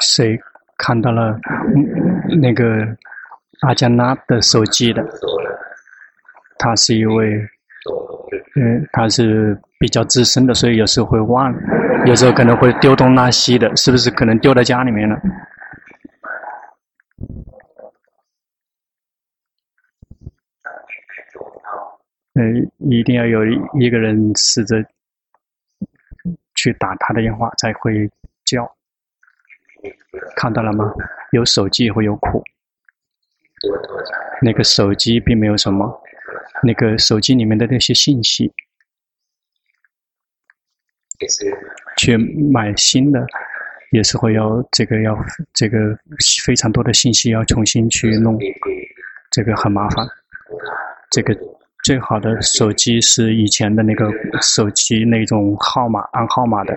谁看到了那个阿加纳的手机的？他是一位，嗯，他是比较资深的，所以有时候会忘，有时候可能会丢东拉西的，是不是可能丢在家里面了？嗯，一定要有一个人试着去打他的电话，才会。看到了吗？有手机也会有苦。那个手机并没有什么，那个手机里面的那些信息，去买新的也是会要这个要这个非常多的信息要重新去弄，这个很麻烦。这个最好的手机是以前的那个手机那种号码按号码的。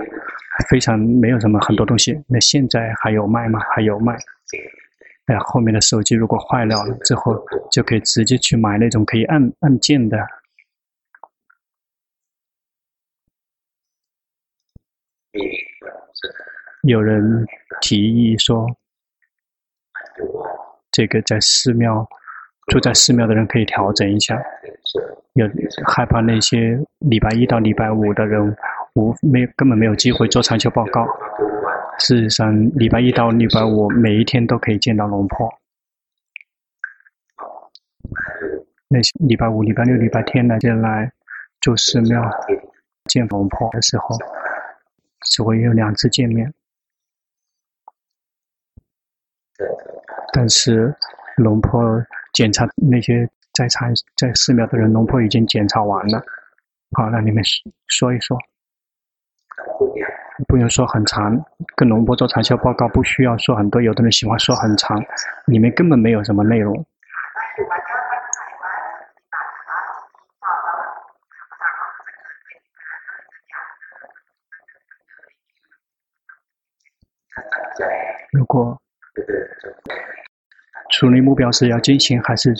非常没有什么很多东西，那现在还有卖吗？还有卖。哎，后面的手机如果坏了了之后，就可以直接去买那种可以按按键的。有人提议说，这个在寺庙住在寺庙的人可以调整一下，有害怕那些礼拜一到礼拜五的人。无没根本没有机会做禅修报告。事实上，礼拜一到礼拜五每一天都可以见到龙婆。那些礼拜五、礼拜六、礼拜天来进来住寺庙见龙婆的时候，只会有两次见面。但是龙婆检查那些在禅在寺庙的人，龙婆已经检查完了。好，那你们说一说。不用说很长，跟龙波做禅修报告不需要说很多，有的人喜欢说很长，里面根本没有什么内容。如果处理目标是要进行还是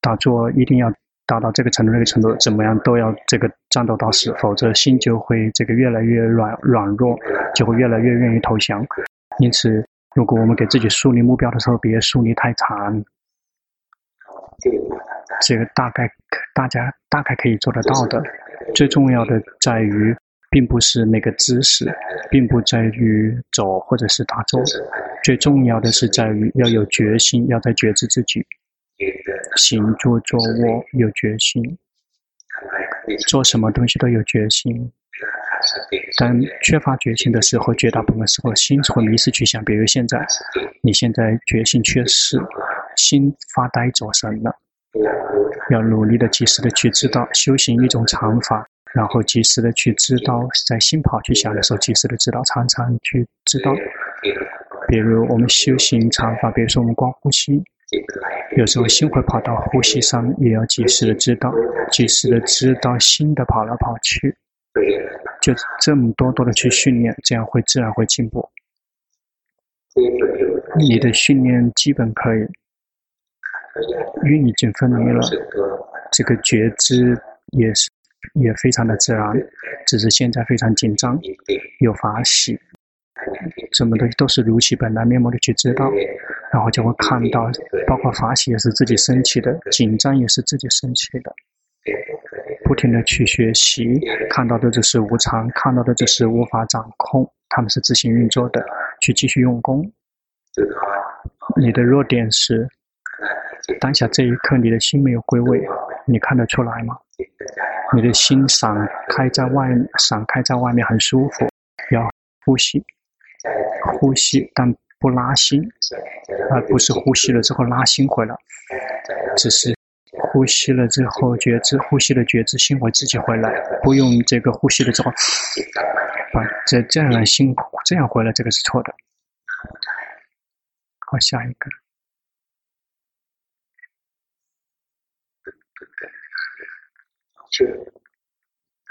打坐，一定要。达到这个程度，那个程度，怎么样都要这个战斗到死，否则心就会这个越来越软软弱，就会越来越愿意投降。因此，如果我们给自己树立目标的时候，别树立太长，这个大概大家大概可以做得到的。最重要的在于，并不是那个姿势，并不在于走或者是打坐，最重要的是在于要有决心，要在觉知自己。行住坐卧有决心，做什么东西都有决心。当缺乏决心的时候，绝大部分时候心会迷失去想。比如现在，你现在决心缺失，心发呆走神了，要努力的、及时的去知道，修行一种禅法，然后及时的去知道，在心跑去想的时候，及时的知道，常常去知道。比如我们修行禅法，比如说我们光呼吸。有时候心会跑到呼吸上，也要及时的知道，及时的知道心的跑来跑去，就这么多多的去训练，这样会自然会进步。你的训练基本可以，运已经分离了，这个觉知也是也非常的自然，只是现在非常紧张，有法喜。什么东西都是如其本来面目的去知道，然后就会看到，包括法喜也是自己升起的，紧张也是自己升起的，不停的去学习，看到的只是无常，看到的只是无法掌控，他们是自行运作的，去继续用功。你的弱点是当下这一刻你的心没有归位，你看得出来吗？你的心散开在外，散开在外面很舒服，要呼吸。呼吸，但不拉心，而不是呼吸了之后拉心回来，只是呼吸了之后觉知，呼吸了觉知，心会自己回来，不用这个呼吸了之后，把这这样的心这样回来，这个是错的。好，下一个。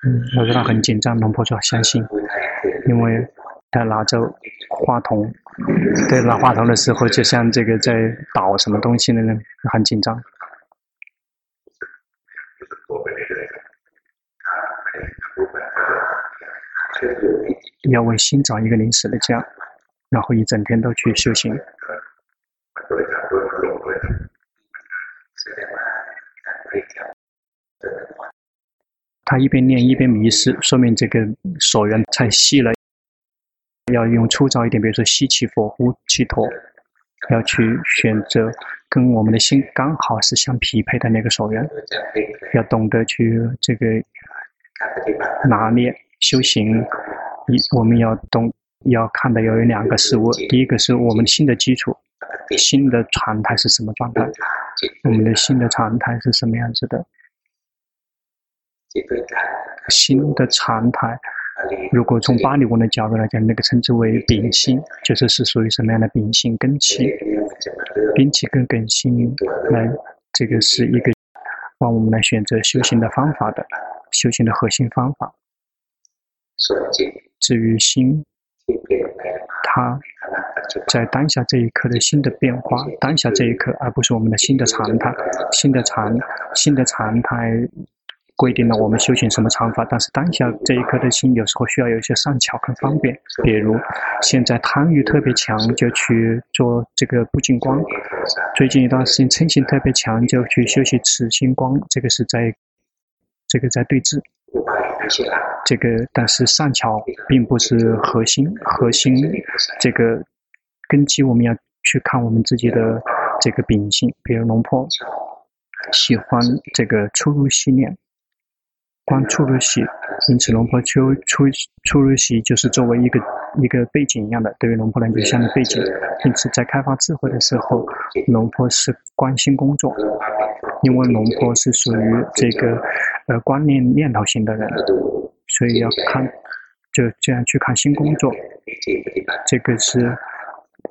嗯，我知道很紧张，龙婆说相信，因为。他拿着话筒，在拿话筒的时候，就像这个在导什么东西的人，很紧张。要为心找一个临时的家，然后一整天都去修行。他一边念一边迷失，说明这个所缘太细了，要用粗糙一点，比如说吸气佛、呼气陀，要去选择跟我们的心刚好是相匹配的那个手缘，要懂得去这个拿捏修行。一，我们要懂，要看的要有两个事物，第一个是我们心的基础，心的常态是什么状态？我们的心的常态是什么样子的？心的常态，如果从巴利文的角度来讲，那个称之为秉性，就是是属于什么样的秉性根器？根器跟根性来，这个是一个帮我们来选择修行的方法的，修行的核心方法。至于心，它在当下这一刻的心的变化，当下这一刻，而不是我们的心的常态，心的常，心的常态。规定了我们修行什么常法，但是当下这一刻的心有时候需要有一些善巧跟方便，比如现在贪欲特别强，就去做这个不净光；最近一段时间嗔心特别强，就去修习慈心光。这个是在，这个在对治。这个但是善巧并不是核心，核心这个根基我们要去看我们自己的这个秉性，比如龙婆喜欢这个出入息念。观出入息，因此龙婆修出出入息就是作为一个一个背景一样的，对于龙婆来讲像个背景。因此在开发智慧的时候，龙婆是关心工作，因为龙婆是属于这个呃观念念头型的人，所以要看就这样去看新工作。这个是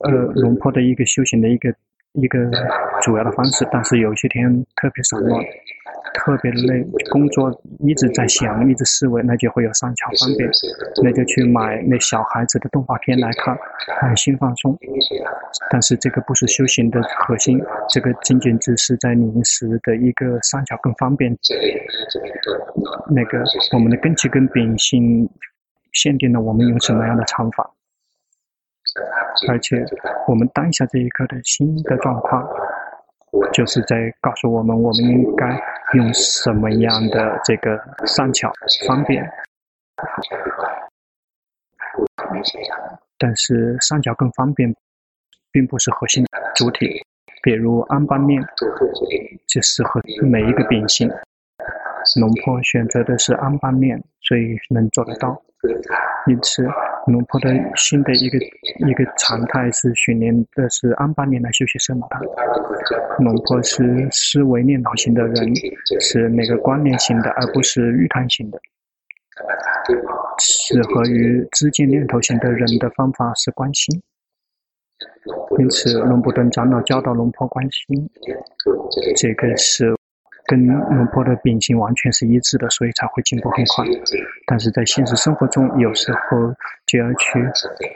呃龙婆的一个修行的一个一个主要的方式，但是有些天特别散乱。特别累，工作一直在想，一直思维，那就会有善巧方便，那就去买那小孩子的动画片来看，很心放松。但是这个不是修行的核心，这个仅仅只是在临时的一个善巧更方便。那个我们的根基跟秉性限定了我们用什么样的禅法，而且我们当下这一刻的心的状况。就是在告诉我们，我们应该用什么样的这个上桥方便。但是上桥更方便，并不是核心主体。比如安邦面，就适合每一个秉性。龙婆选择的是安般念，所以能做得到。因此，龙婆的新的一个一个常态是训练的是安般念来修习圣母塔。龙婆是思维念头型的人，是那个观念型的，而不是欲贪型的。适合于知见念头型的人的方法是关心。因此，龙布顿长老教导龙婆关心，这个是。跟龙婆的秉性完全是一致的，所以才会进步很快。但是在现实生活中，有时候就要去，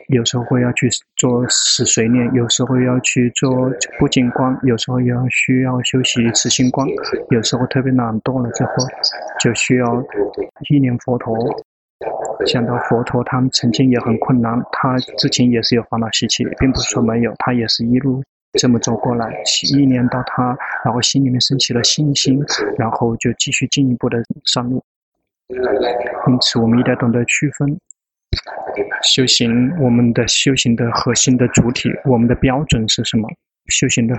有时候会要去做死随念，有时候要去做不净光，有时候要需要休息慈心光，有时候特别懒惰了之后，就需要意念佛陀。想到佛陀，他们曾经也很困难，他之前也是有烦恼习气，并不是说没有，他也是一路。这么走过来，意念到他，然后心里面升起了信心，然后就继续进一步的上路。因此，我们一定要懂得区分修行，我们的修行的核心的主体，我们的标准是什么？修行的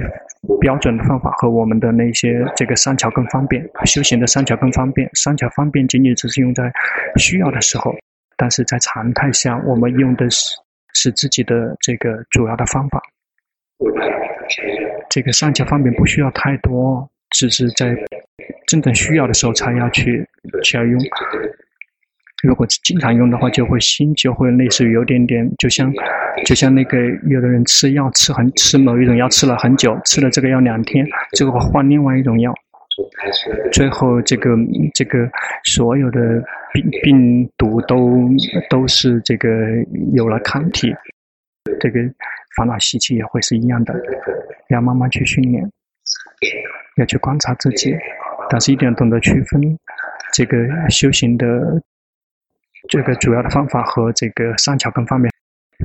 标准的方法和我们的那些这个三桥更方便，修行的三桥更方便，三桥方便仅仅只是用在需要的时候，但是在常态下，我们用的是是自己的这个主要的方法。这个善巧方便不需要太多，只是在真正需要的时候才要去去要用。如果经常用的话，就会心就会类似于有点点，就像就像那个有的人吃药吃很吃某一种药吃了很久，吃了这个药两天，最后换另外一种药，最后这个这个所有的病病毒都都是这个有了抗体，这个。烦恼习气也会是一样的，要慢慢去训练，要去观察自己，但是一定要懂得区分这个修行的这个主要的方法和这个三巧根方面。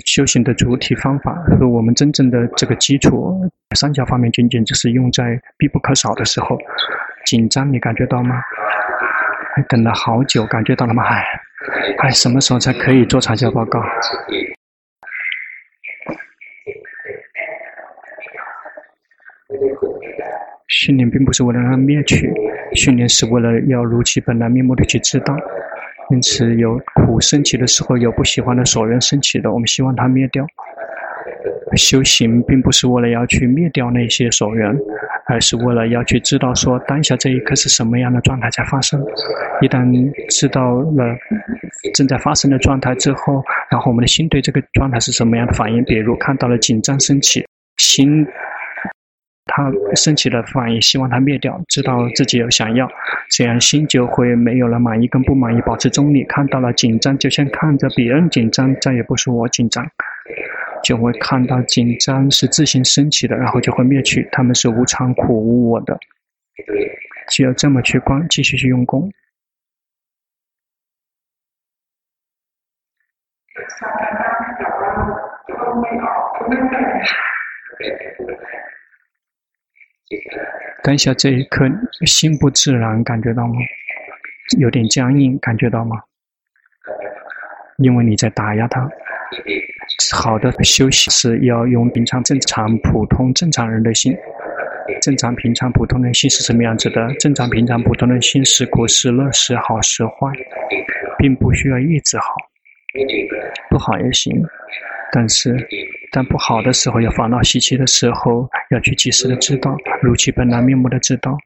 修行的主体方法和我们真正的这个基础，三角方面仅仅只是用在必不可少的时候。紧张，你感觉到吗？还等了好久，感觉到了吗？哎，哎，什么时候才可以做长效报告？训练并不是为了让它灭去，训练是为了要如其本来面目的去知道。因此，有苦升起的时候，有不喜欢的所缘升起的，我们希望它灭掉。修行并不是为了要去灭掉那些所缘，而是为了要去知道说当下这一刻是什么样的状态在发生。一旦知道了正在发生的状态之后，然后我们的心对这个状态是什么样的反应？比如看到了紧张升起，心。他升起了反应，希望他灭掉，知道自己有想要，这样心就会没有了满意跟不满意，保持中立。看到了紧张，就像看着别人紧张，再也不是我紧张，就会看到紧张是自行升起的，然后就会灭去。他们是无常、苦、无我的，只有这么去观，继续去用功。当下这一刻，心不自然，感觉到吗？有点僵硬，感觉到吗？因为你在打压它。好的休息是要用平常、正常、普通、正常人的心。正常、平常、普通的心是什么样子的？正常、平常、普通的心是苦是乐，是好是坏，并不需要一直好，不好也行。但是，但不好的时候，有烦恼习气的时候，要去及时的知道，如其本来面目的知道。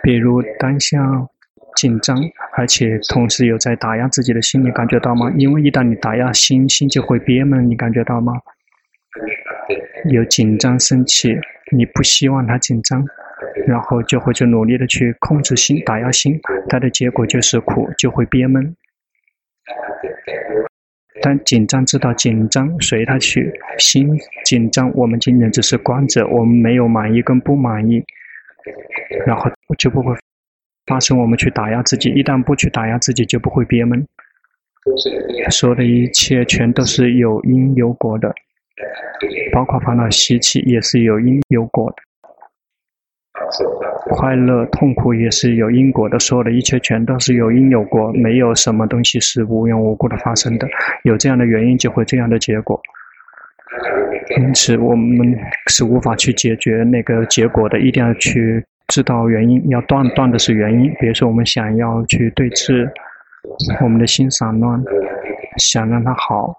比如当下紧张，而且同时有在打压自己的心，你感觉到吗？因为一旦你打压心，心就会憋闷，你感觉到吗？有紧张升起，你不希望它紧张，然后就会去努力的去控制心，打压心，它的结果就是苦，就会憋闷。但紧张知道紧张，随他去。心紧张，我们仅仅只是观者，我们没有满意跟不满意，然后就不会发生我们去打压自己。一旦不去打压自己，就不会憋闷。所有的一切全都是有因有果的，包括烦恼习气也是有因有果的。快乐、痛苦也是有因果的，所有的一切全都是有因有果，没有什么东西是无缘无故的发生的。有这样的原因，就会这样的结果。因此，我们是无法去解决那个结果的，一定要去知道原因，要断断的是原因。比如说，我们想要去对治，我们的心散乱，想让它好，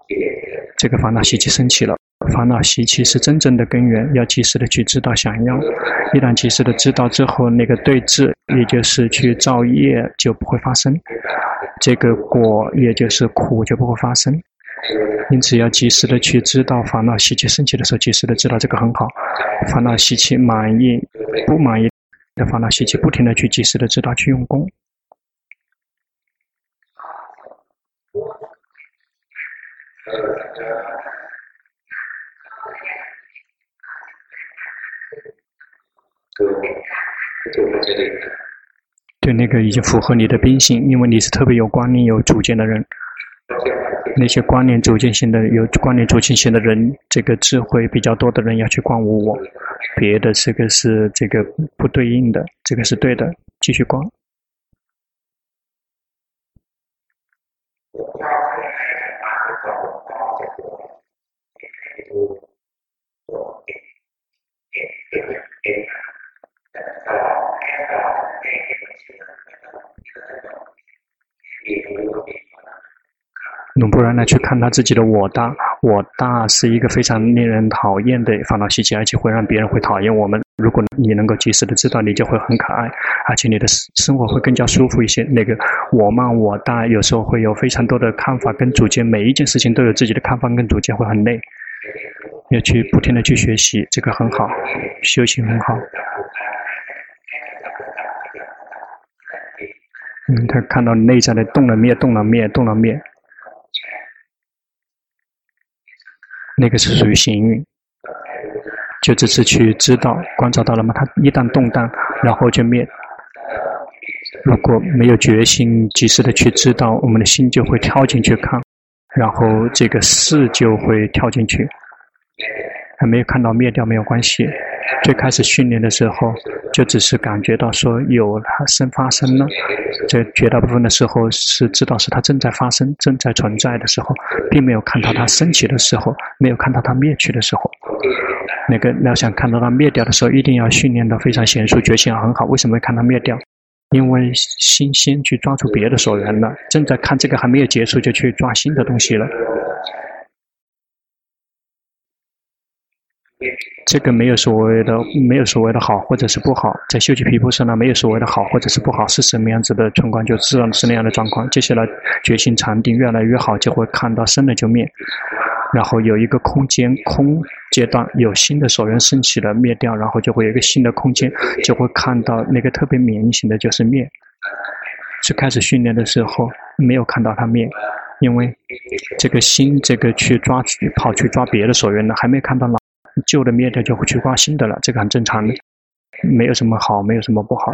这个烦恼习气升起了。烦恼习气是真正的根源，要及时的去知道想要。一旦及时的知道之后，那个对治，也就是去造业，就不会发生。这个果，也就是苦，就不会发生。因此，要及时的去知道烦恼习气升起的时候，及时的知道这个很好。烦恼习气满意、不满意的烦恼习气，不停的去及时的知道，去用功。对，那个已经符合你的秉性，因为你是特别有观念、有主见的人。那些观念、主见性的、有观念、主见性的人，这个智慧比较多的人要去观无我，别的这个是这个不对应的，这个是对的，继续观。努不然呢？去看他自己的我大，我大是一个非常令人讨厌的烦恼习气，而且会让别人会讨厌我们。如果你能够及时的知道，你就会很可爱，而且你的生活会更加舒服一些。那个我慢我大，有时候会有非常多的看法跟主见，每一件事情都有自己的看法跟主见，会很累。要去不停的去学习，这个很好，修行很好。嗯，他看到内在的动了灭，动了灭，动了灭。那个是属于行运，就这次去知道、观察到了吗？它一旦动荡，然后就灭。如果没有决心，及时的去知道，我们的心就会跳进去看。然后这个事就会跳进去。还没有看到灭掉没有关系。最开始训练的时候，就只是感觉到说有它生发生了。这绝大部分的时候是知道是它正在发生、正在存在的时候，并没有看到它升起的时候，没有看到它灭去的时候。那个要想看到它灭掉的时候，一定要训练的非常娴熟，觉性很好。为什么会看它灭掉？因为心先去抓住别的所缘了，正在看这个还没有结束，就去抓新的东西了。这个没有所谓的，没有所谓的好或者是不好，在修习皮肤上呢没有所谓的好或者是不好，是什么样子的情况就自然是那样的状况。接下来决心禅定越来越好，就会看到生了就灭，然后有一个空间空阶段有新的所缘升起了灭掉，然后就会有一个新的空间，就会看到那个特别明显的就是灭。最开始训练的时候没有看到它灭，因为这个心这个去抓去跑去抓别的所缘了，还没看到老。旧的灭掉就会去挂新的了，这个很正常的，没有什么好，没有什么不好。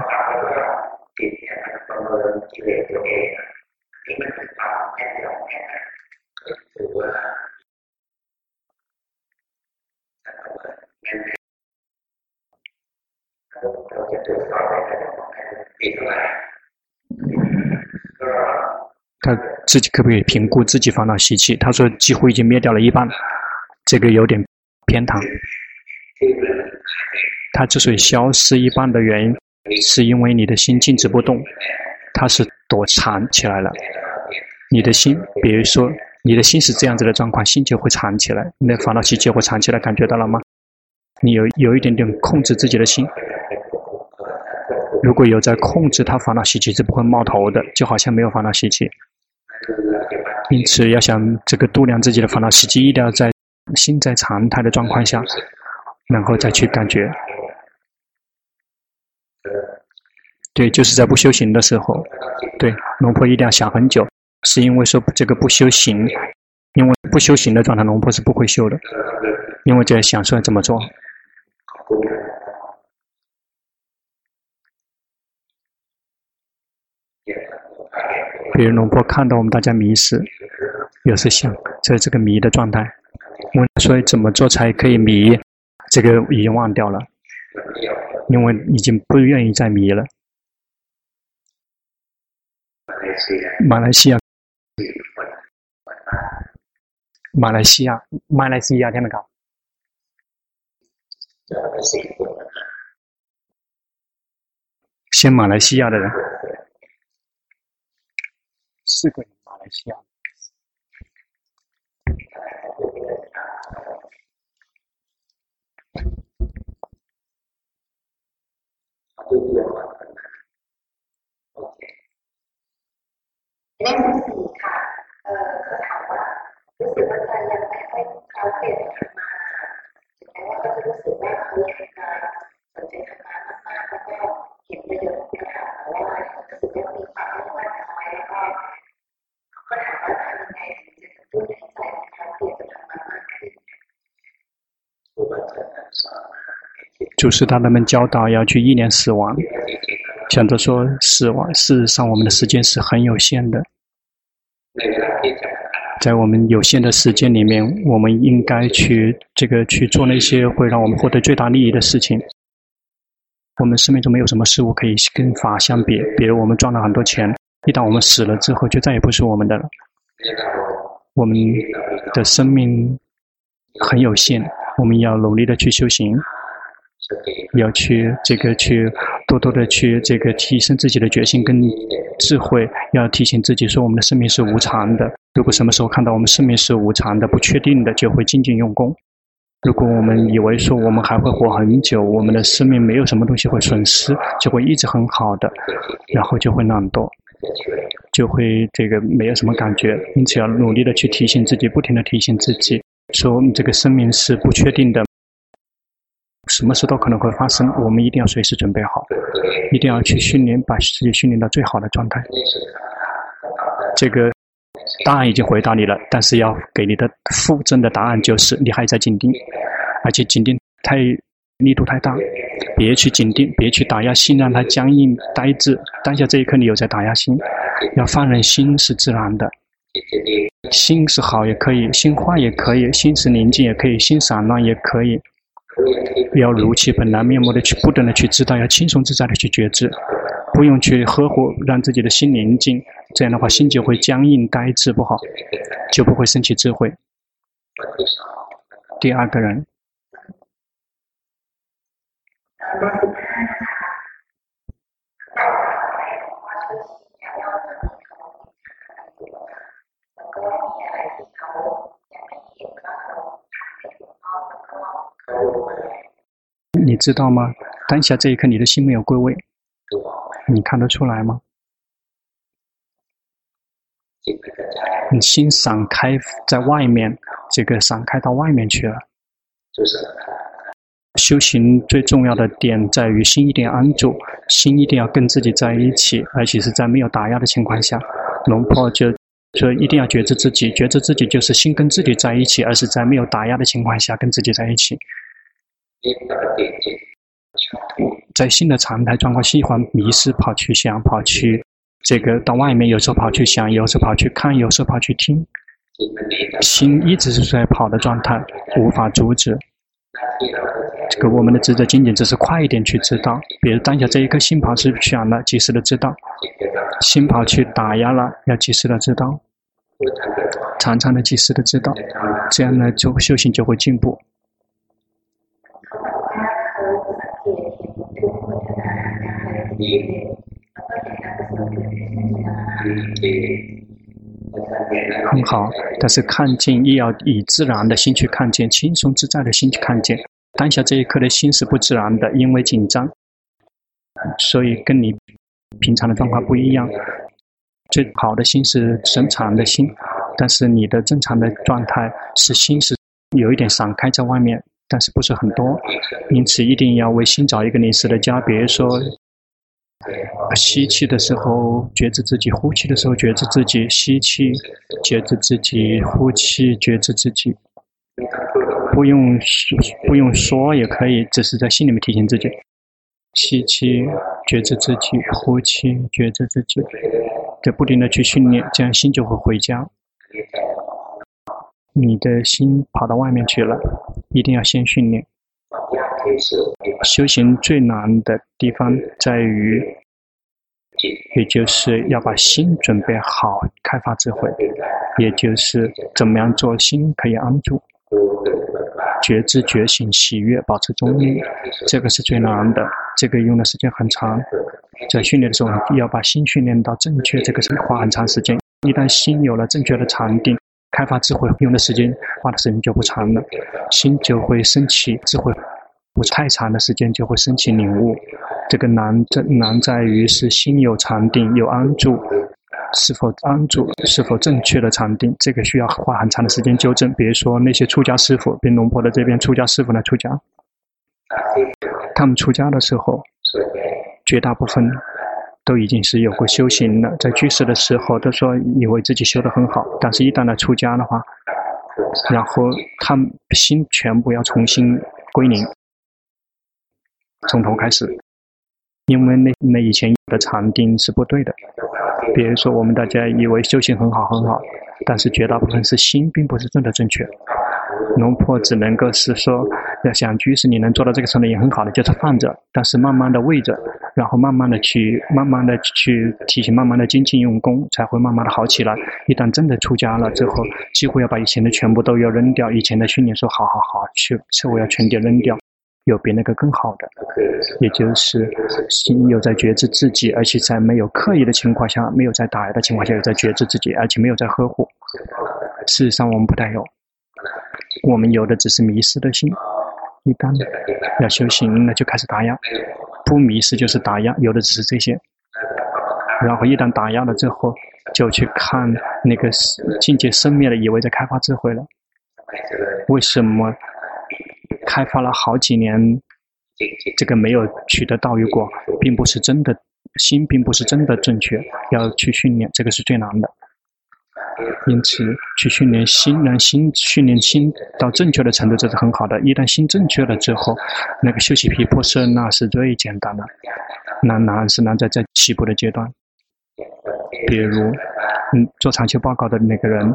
他自己可不可以评估自己烦恼习气？他说几乎已经灭掉了一半，这个有点。偏袒，它之所以消失一半的原因，是因为你的心静止不动，它是躲藏起来了。你的心，比如说你的心是这样子的状况，心就会藏起来，那烦恼习气会藏起来，感觉到了吗？你有有一点点控制自己的心，如果有在控制它，烦恼习气是不会冒头的，就好像没有烦恼习气。因此，要想这个度量自己的烦恼习气，一定要在。心在常态的状况下，然后再去感觉。对，就是在不修行的时候。对，龙婆一定要想很久，是因为说这个不修行，因为不修行的状态，龙婆是不会修的。因为在想说怎么做。比如龙婆看到我们大家迷失，有时想在这个迷的状态。问，所以怎么做才可以迷？这个已经忘掉了，因为已经不愿意再迷了。马来西亚，马来西亚，马来西亚，听没搞？先马来西亚的人，四个，马来西亚。 เล่มที่สี่ค่ะ เอ่อเขาถามว่ารู้สึกว่าใจยังไม่ค่อยเขาเปลี่ยนธรรมะค่ะถึงแม้ว่าก็จะรู้สึกว่าเขาอยากจะสนใจธรรมะมากๆแล้วก็เห็นประโยชน์นะคะแต่ว่ารู้สึกว่ามีความไม่มั่นคงแล้วก็เขาก็ถามว่าทำยังไงถึงจะกระตุ้นให้ใจของเขาเปลี่ยนธรรมะมากขึ้น 就是他们教导要去意念死亡。想着说死亡，事实上我们的时间是很有限的，在我们有限的时间里面，我们应该去这个去做那些会让我们获得最大利益的事情。我们生命中没有什么事物可以跟法相比，比如我们赚了很多钱，一旦我们死了之后，就再也不是我们的了。我们的生命很有限，我们要努力的去修行。要去这个去多多的去这个提升自己的决心跟智慧，要提醒自己说我们的生命是无常的。如果什么时候看到我们生命是无常的、不确定的，就会精进用功。如果我们以为说我们还会活很久，我们的生命没有什么东西会损失，就会一直很好的，然后就会懒惰，就会这个没有什么感觉。因此要努力的去提醒自己，不停的提醒自己，说我们这个生命是不确定的。什么事都可能会发生，我们一定要随时准备好，一定要去训练，把自己训练到最好的状态。这个答案已经回答你了，但是要给你的附赠的答案就是你还在紧盯，而且紧盯太力度太大，别去紧盯，别去打压心，让它僵硬呆滞。当下这一刻，你有在打压心，要放任心是自然的，心是好也可以，心坏也可以，心是宁静也可以，心散乱也可以。要如其本来面目的去不断的去知道，要轻松自在的去觉知，不用去呵护，让自己的心宁静。这样的话，心就会僵硬呆滞不好，就不会升起智慧。第二个人。你知道吗？当下这一刻，你的心没有归位，你看得出来吗？你心散开在外面，这个散开到外面去了。修行最重要的点在于心一定要安住，心一定要跟自己在一起，而且是在没有打压的情况下。龙婆就说一定要觉知自己，觉知自己就是心跟自己在一起，而是在没有打压的情况下跟自己在一起。在新的常态状况，喜欢迷失，跑去想，跑去这个到外面，有时候跑去想，有时候跑去看，有时候跑去听，心一直是在跑的状态，无法阻止。这个我们的职责仅仅只是快一点去知道，比如当下这一刻心跑去想了，及时的知道；心跑去打压了，要及时的知道，常常的及时的知道，这样呢，就修行就会进步。很好，但是看见也要以自然的心去看见，轻松自在的心去看见。当下这一刻的心是不自然的，因为紧张，所以跟你平常的状况不一样。最好的心是正常的心，但是你的正常的状态是心是有一点散开在外面，但是不是很多，因此一定要为心找一个临时的家，比如说。吸气的时候觉知自己，呼气的时候觉知自己。吸气，觉知自己；呼气，觉知自己。不用，不用说也可以，只是在心里面提醒自己。吸气，觉知自己；呼气，觉知自己。在不停的去训练，这样心就会回家。你的心跑到外面去了，一定要先训练。修行最难的地方在于，也就是要把心准备好，开发智慧，也就是怎么样做心可以安住，觉知觉醒喜悦，保持中立，这个是最难的，这个用的时间很长，在训练的时候要把心训练到正确，这个是花很长时间。一旦心有了正确的禅定，开发智慧用的时间花的时间就不长了，心就会升起智慧。不太长的时间就会升起领悟，这个难在难在于是心有禅定有安住，是否安住，是否正确的禅定，这个需要花很长的时间纠正。比如说那些出家师傅，比龙婆的这边出家师傅来出家，他们出家的时候，绝大部分都已经是有过修行了，在居士的时候都说以为自己修得很好，但是一旦来出家的话，然后他们心全部要重新归零。从头开始，因为那那以前的禅定是不对的。比如说，我们大家以为修行很好很好，但是绝大部分是心并不是真的正确。龙婆只能够是说，要想居士你能做到这个程度也很好的，就是放着，但是慢慢的喂着，然后慢慢的去，慢慢的去提醒，慢慢的精进用功，才会慢慢的好起来。一旦真的出家了之后，几乎要把以前的全部都要扔掉，以前的训练说好好好，去，这我要全给扔掉。有比那个更好的，也就是心有在觉知自己，而且在没有刻意的情况下，没有在打压的情况下，有在觉知自己，而且没有在呵护。事实上，我们不带有，我们有的只是迷失的心。一旦要修行，那就开始打压；不迷失就是打压，有的只是这些。然后一旦打压了之后，就去看那个境界生灭了，以为在开发智慧了。为什么？开发了好几年，这个没有取得道与果，并不是真的心，并不是真的正确。要去训练，这个是最难的。因此，去训练心，让心训练心到正确的程度，这是很好的。一旦心正确了之后，那个修习皮破色那是最简单的。难难是难在在起步的阶段，比如嗯，做长秋报告的那个人，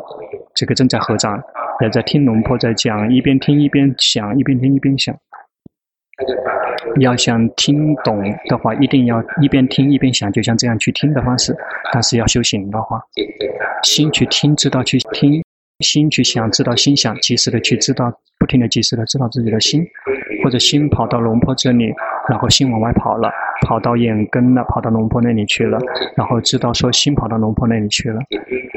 这个正在合掌，也在听龙婆在讲，一边听一边想，一边听一边想。要想听懂的话，一定要一边听一边想，就像这样去听的方式。但是要修行的话，心去听，知道去听；心去想，知道心想，及时的去知道，不停的及时的知道自己的心，或者心跑到龙婆这里，然后心往外跑了。跑到眼根了，跑到龙婆那里去了，然后知道说心跑到龙婆那里去了，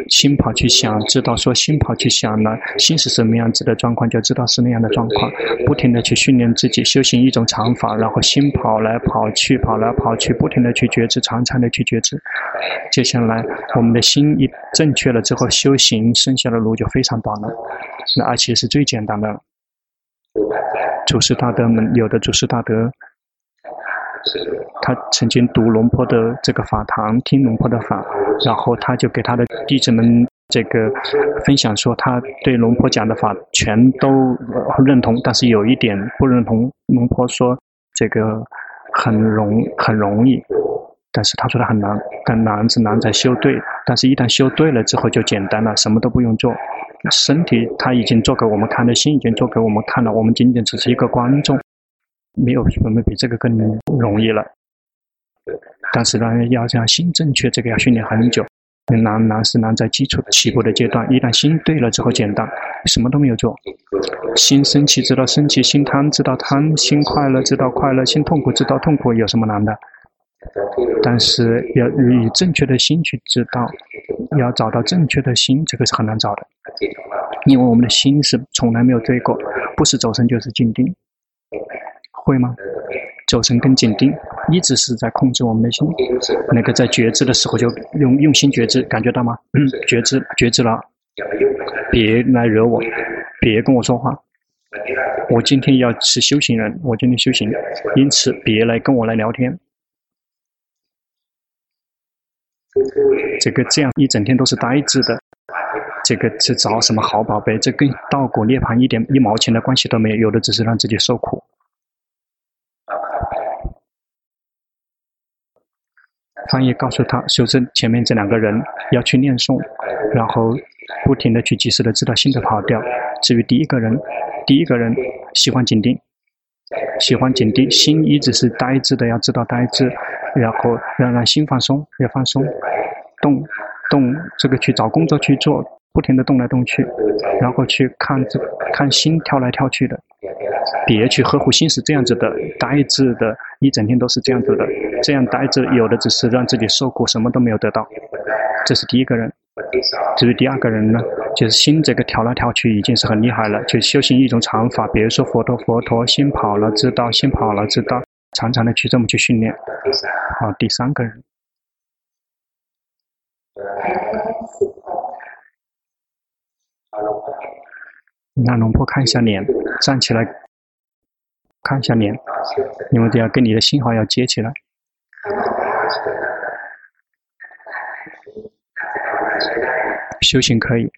心跑去想，知道说心跑去想了，心是什么样子的状况，就知道是那样的状况，不停的去训练自己修行一种常法，然后心跑来跑去，跑来跑去，不停的去觉知，常常的去觉知。接下来我们的心一正确了之后，修行剩下的路就非常短了，那而且是最简单的了。祖师大德们，有的祖师大德。他曾经读龙坡的这个法堂，听龙坡的法，然后他就给他的弟子们这个分享说，他对龙坡讲的法全都认同，但是有一点不认同。龙坡说这个很容很容易，但是他说他很难，但难是难在修对，但是一旦修对了之后就简单了，什么都不用做，身体他已经做给我们看了，心已经做给我们看了，我们仅仅只是一个观众。没有什么比这个更容易了，但是呢，要这样心正确，这个要训练很久。难难是难在基础起步的阶段，一旦心对了之后简单，什么都没有做。心生气知道生气，心贪知道贪，心快乐知道快乐，心痛苦知道痛苦，有什么难的？但是要以正确的心去知道，要找到正确的心，这个是很难找的，因为我们的心是从来没有对过，不是走神就是静定。会吗？走神跟紧定一直是在控制我们的心。那个在觉知的时候就用用心觉知，感觉到吗？嗯，觉知觉知了。别来惹我，别跟我说话。我今天要是修行人，我今天修行，因此别来跟我来聊天。这个这样一整天都是呆滞的，这个是找什么好宝贝？这跟道果涅槃一点一毛钱的关系都没有，有的只是让自己受苦。翻译告诉他，修正前面这两个人要去念诵，然后不停的去及时的知道新的跑调。至于第一个人，第一个人喜欢紧盯，喜欢紧盯，心一直是呆滞的，要知道呆滞，然后要让心放松，要放松，动动这个去找工作去做，不停的动来动去，然后去看这看心跳来跳去的。别去呵护心是这样子的，呆滞的，一整天都是这样子的，这样呆滞，有的只是让自己受苦，什么都没有得到。这是第一个人。至于第二个人呢，就是心这个跳来跳去已经是很厉害了，就修行一种常法，比如说佛陀，佛陀心跑了知道，心跑了知道，常常的去这么去训练。好，第三个人。那龙婆看一下脸，站起来。看一下脸，因为这样跟你的信号要接起来。修行可以。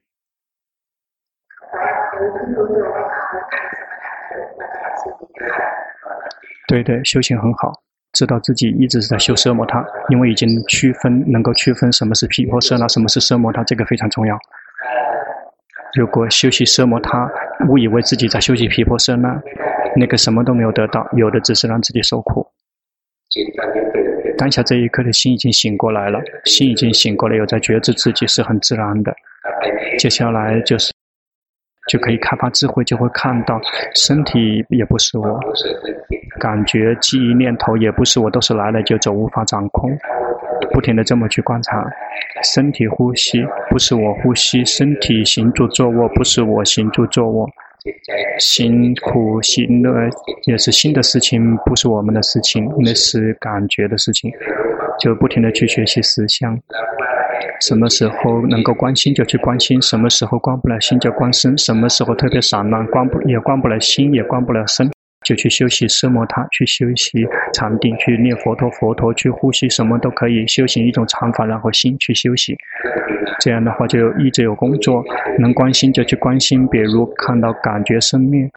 对对，修行很好，知道自己一直是在修奢摩他，因为已经区分，能够区分什么是毗婆舍那，什么是奢摩他，这个非常重要。如果修习奢摩他，误以为自己在修习毗婆舍那。那个什么都没有得到，有的只是让自己受苦。当下这一刻的心已经醒过来了，心已经醒过来，有在觉知自己是很自然的。接下来就是就可以开发智慧，就会看到身体也不是我，感觉、记忆、念头也不是我，都是来了就走，无法掌控。不停的这么去观察，身体呼吸不是我呼吸，身体行住坐卧不是我行住坐卧。辛苦、喜乐也是新的事情，不是我们的事情，那是感觉的事情。就不停的去学习实相，什么时候能够观心就去观心，什么时候观不了心就观身，什么时候特别散乱，观不也观不了心，也观不了身。就去修习奢摩他，去修习禅定，去念佛陀，佛陀去呼吸，什么都可以修行一种禅法，然后心去修习。这样的话就一直有工作，能关心就去关心，比如看到感觉生灭。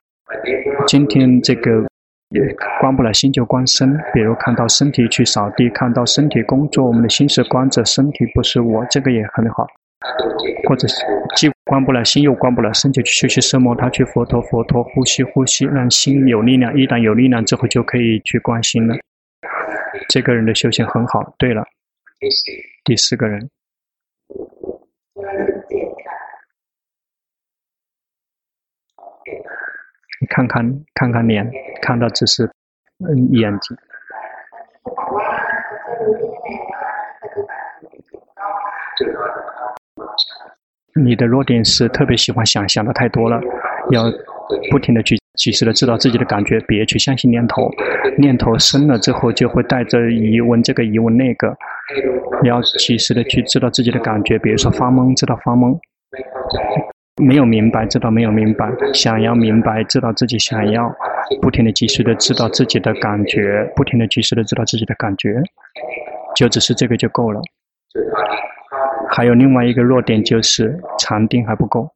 今天这个也观不了心就关身，比如看到身体去扫地，看到身体工作，我们的心是关着身体，不是我，这个也很好。或者是既关不了心又关不了身，就去休息奢摩他，去佛陀佛陀呼吸呼吸，让心有力量。一旦有力量之后，就可以去观心了。这个人的修行很好。对了，第四个人，看看看看脸，看到只是嗯眼睛。你的弱点是特别喜欢想，想的太多了，要不停的去及时的知道自己的感觉，别去相信念头。念头生了之后，就会带着疑问，这个疑问那个，你要及时的去知道自己的感觉，比如说发懵，知道发懵，没有明白，知道没有明白，想要明白，知道自己想要，不停的及时的知道自己的感觉，不停的及时的知道自己的感觉，就只是这个就够了。还有另外一个弱点就是禅定还不够，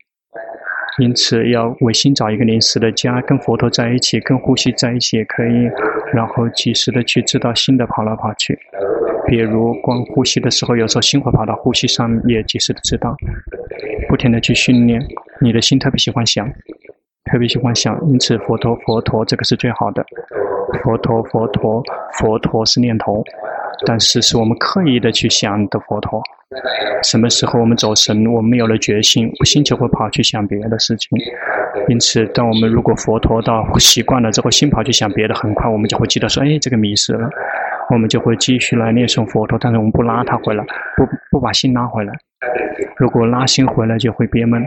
因此要为心找一个临时的家，跟佛陀在一起，跟呼吸在一起也可以，然后及时的去知道心的跑来跑去，比如光呼吸的时候，有时候心会跑到呼吸上面，也及时的知道，不停的去训练，你的心特别喜欢想，特别喜欢想，因此佛陀佛陀这个是最好的，佛陀佛陀佛陀是念头。但是是我们刻意的去想的佛陀，什么时候我们走神，我们有了决心，心就会跑去想别的事情。因此，当我们如果佛陀到习惯了之后，心跑去想别的，很快我们就会记得说，哎，这个迷失了，我们就会继续来念诵佛陀。但是我们不拉他回来，不不把心拉回来。如果拉心回来，就会憋闷，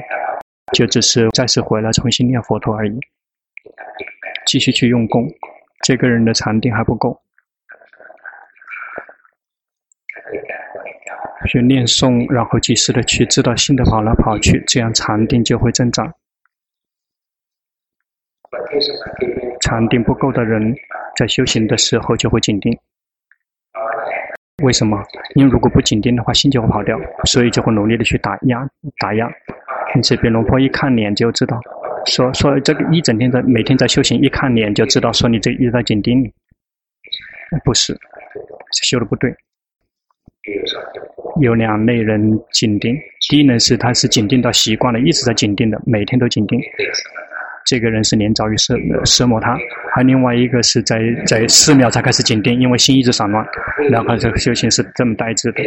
就只是再次回来重新念佛陀而已。继续去用功，这个人的禅定还不够。去念诵，然后及时的去知道心的跑来跑去，这样禅定就会增长。禅定不够的人，在修行的时候就会紧盯。为什么？因为如果不紧盯的话，心就会跑掉，所以就会努力的去打压、打压。因此，比龙婆一看脸就知道，说说这个一整天在每天在修行，一看脸就知道说你这一直在紧盯。不是，修的不对。有两类人紧盯，第一呢是他是紧盯到习惯了，一直在紧盯的，每天都紧盯，这个人是连早于奢奢摩他；还另外一个是在在寺庙才开始紧盯，因为心一直散乱，然后这个修行是这么呆滞的，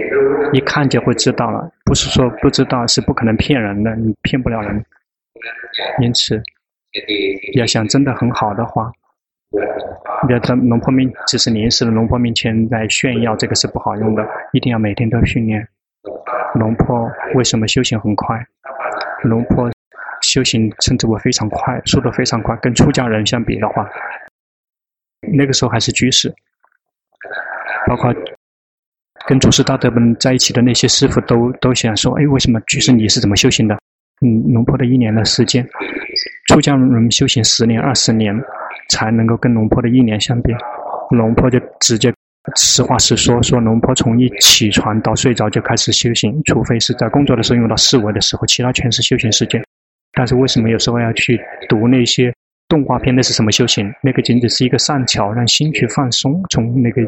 一看就会知道了，不是说不知道，是不可能骗人的，你骗不了人，因此要想真的很好的话。你要在龙婆面，只是临时的龙婆面前来炫耀，这个是不好用的。一定要每天都训练。龙婆为什么修行很快？龙婆修行称之为非常快，速度非常快。跟出家人相比的话，那个时候还是居士，包括跟祖师大德们在一起的那些师傅都都想说：哎，为什么居士你是怎么修行的？嗯，龙婆的一年的时间，出家人修行十年、二十年。才能够跟龙婆的一年相比，龙婆就直接实话实说，说龙婆从一起床到睡着就开始修行，除非是在工作的时候用到思维的时候，其他全是修行时间。但是为什么有时候要去读那些动画片？那是什么修行？那个仅仅是一个善巧，让心去放松，从那个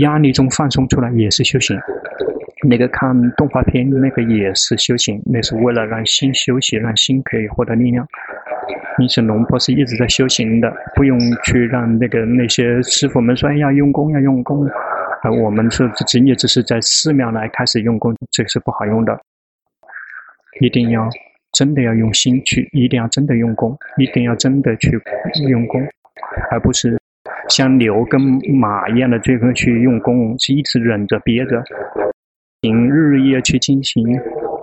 压力中放松出来，也是修行。那个看动画片，那个也是修行，那是为了让心休息，让心可以获得力量。因此，龙婆是一直在修行的，不用去让那个那些师傅们说：“，要用功，要用功。”而我们是仅仅只是在寺庙来开始用功，这个是不好用的。一定要真的要用心去，一定要真的用功，一定要真的去用功，而不是像牛跟马一样的这个去用功，是一直忍着憋着。行日夜去进行，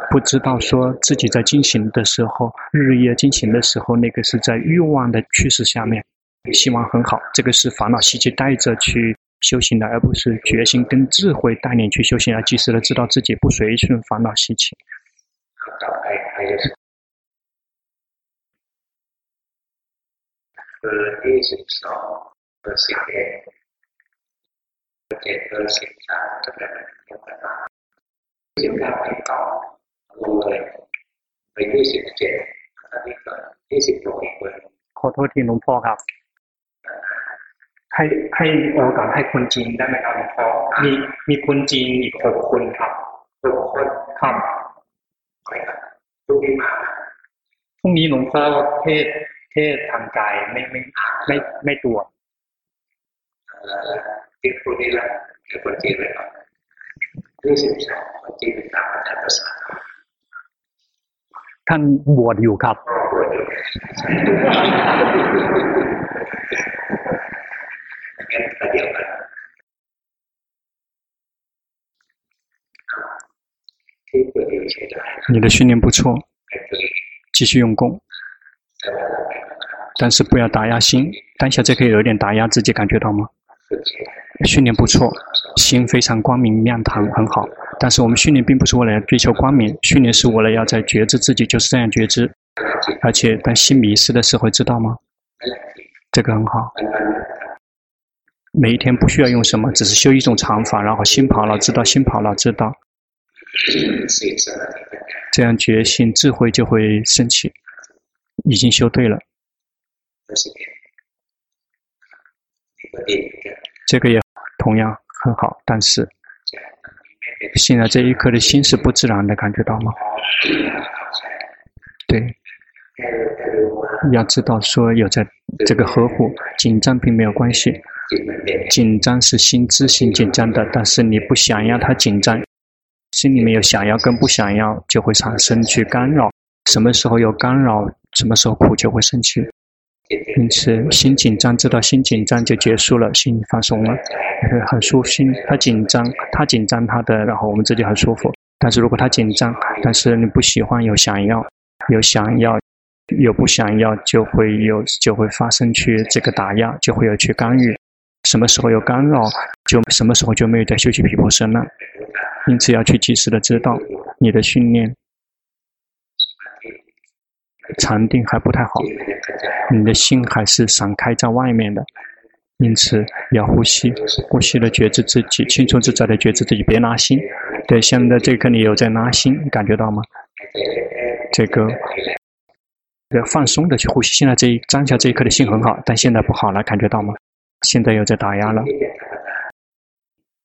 不知道说自己在进行的时候，日夜进行的时候，那个是在欲望的驱使下面，希望很好。这个是烦恼习气带着去修行的，而不是决心跟智慧带领去修行，而及时的知道自己不随顺烦恼习气。 ขอโทษทีหลวงพ่อครับ ให้ให้โอกาสให้คนจีนได้ไหมครับหลวงพ่อมีมีคนจีนอีกหกคนครับหกคนครับพรุ่งนี้หลวงพ่อเทศเทศทางกายไม่ไม่ไม่ไม่ตัวที่พรุ่งนี้ละเกี่ยวกับจีนไว้ก่อน ยี่สิบสองคนจีนเป็นตามอาจารย์ภาษาท่านบวชอยู่ครับบวชอยู่งั้นก็เดียวกัน你的训练不错，继续用功，但是不要打压心。当下就可以有点打压自己，感觉到吗？ 训练不错，心非常光明亮堂，很好。但是我们训练并不是为了追求光明，训练是为了要在觉知自己就是这样觉知。而且当心迷失的时候，知道吗？这个很好。每一天不需要用什么，只是修一种长法，然后心跑了，知道心跑了，知道。这样觉性智慧就会升起，已经修对了。这个也同样很好，但是现在这一刻的心是不自然的，感觉到吗？对，要知道说有在这个呵护，紧张并没有关系，紧张是心自性紧张的，但是你不想让它紧张。心里面有想要跟不想要，就会产生去干扰。什么时候有干扰，什么时候苦就会生气。因此，心紧张，知道心紧张就结束了，心放松了，很舒心。他紧张，他紧张他的，然后我们自己很舒服。但是如果他紧张，但是你不喜欢有想要，有想要，有不想要，就会有就会发生去这个打压，就会有去干预。什么时候有干扰，就什么时候就没有在休息皮婆舍了。因此要去及时的知道你的训练，禅定还不太好，你的心还是散开在外面的。因此要呼吸，呼吸的觉知自己，轻松自在的觉知自己，别拿心。对，现在这一刻你有在拿心，感觉到吗？这个要放松的去呼吸。现在这一当下这一刻的心很好，但现在不好了，感觉到吗？现在又在打压了。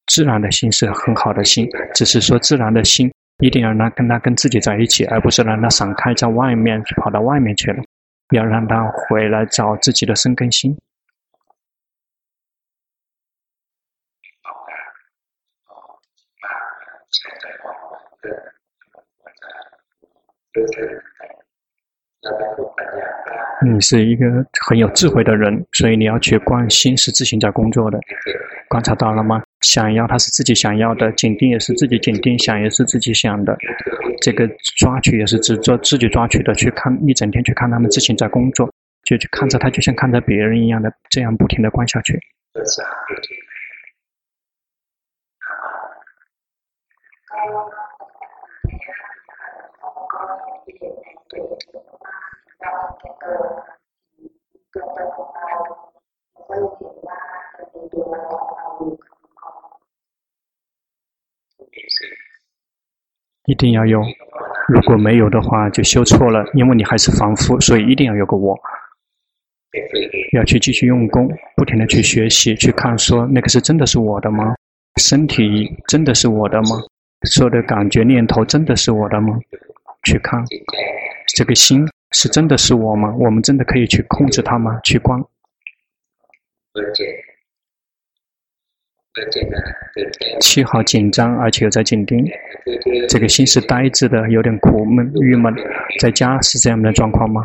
自然的心是很好的心，只是说自然的心一定要让他跟他跟自己在一起，而不是让他散开在外面，跑到外面去了。要让他回来找自己的生根心。你是一个很有智慧的人，所以你要去观心是自行在工作的，观察到了吗？想要，他是自己想要的；紧盯也是自己紧盯，想也是自己想的。这个抓取也是只做自己抓取的。去看一整天，去看他们自行在工作，就去看着他，就像看着别人一样的，这样不停的观下去。一定要有，如果没有的话，就修错了。因为你还是凡夫，所以一定要有个我。要去继续用功，不停的去学习，去看说那个是真的是我的吗？身体真的是我的吗？说的感觉念头真的是我的吗？去看这个心是真的是我吗？我们真的可以去控制它吗？去观。七号紧张，而且又在紧盯，这个心是呆滞的，有点苦闷、郁闷。在家是这样的状况吗？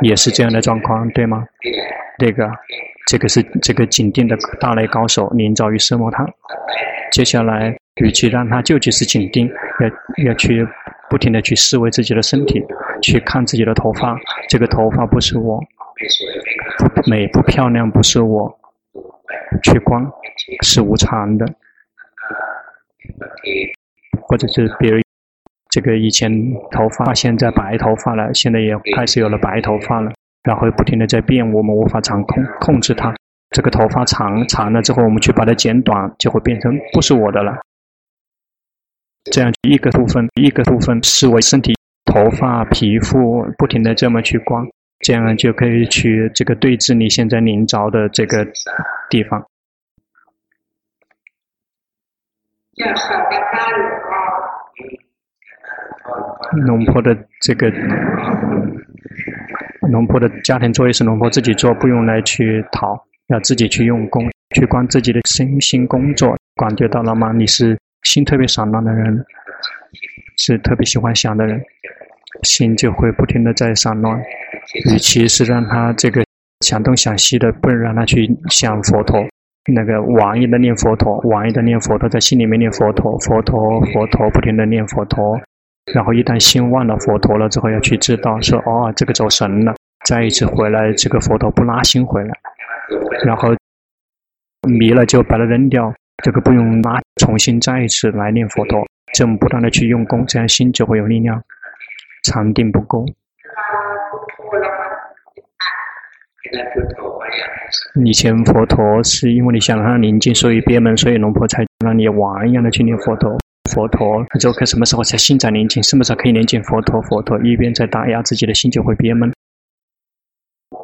也是这样的状况，对吗？这个，这个是这个紧盯的大类高手，临遭于色魔他。接下来，与其让他就只是紧盯，要要去不停的去思维自己的身体，去看自己的头发，这个头发不是我，不美不漂亮不是我。去观是无常的，或者是比如这个以前头发现在白头发了，现在也开始有了白头发了，然后不停的在变，我们无法掌控控制它。这个头发长长了之后，我们去把它剪短，就会变成不是我的了。这样一个部分一个部分视为身体、头发、皮肤，不停的这么去观。这样就可以去这个对治你现在临着的这个地方。农婆的这个农婆的家庭作业是农婆自己做，不用来去讨，要自己去用功，去观自己的身心工作，感觉到了吗？你是心特别散乱的人，是特别喜欢想的人，心就会不停的在散乱。与其是让他这个想东想西的，不如让他去想佛陀，那个往一的念佛陀，往一的念佛陀，在心里面念佛陀，佛陀，佛陀，不停的念佛陀。然后一旦心忘了佛陀了之后，要去知道说哦，这个走神了，再一次回来，这个佛陀不拉心回来，然后迷了就把它扔掉，这个不用拉，重新再一次来念佛陀，这么不断的去用功，这样心就会有力量。禅定不够。以前佛陀是因为你想让他宁静，所以憋闷，所以龙婆才让你玩一样的去念佛陀。佛陀，他就看什么时候才心在宁静，什么时候可以宁静？佛陀，佛陀一边在打压自己的心，就会憋闷。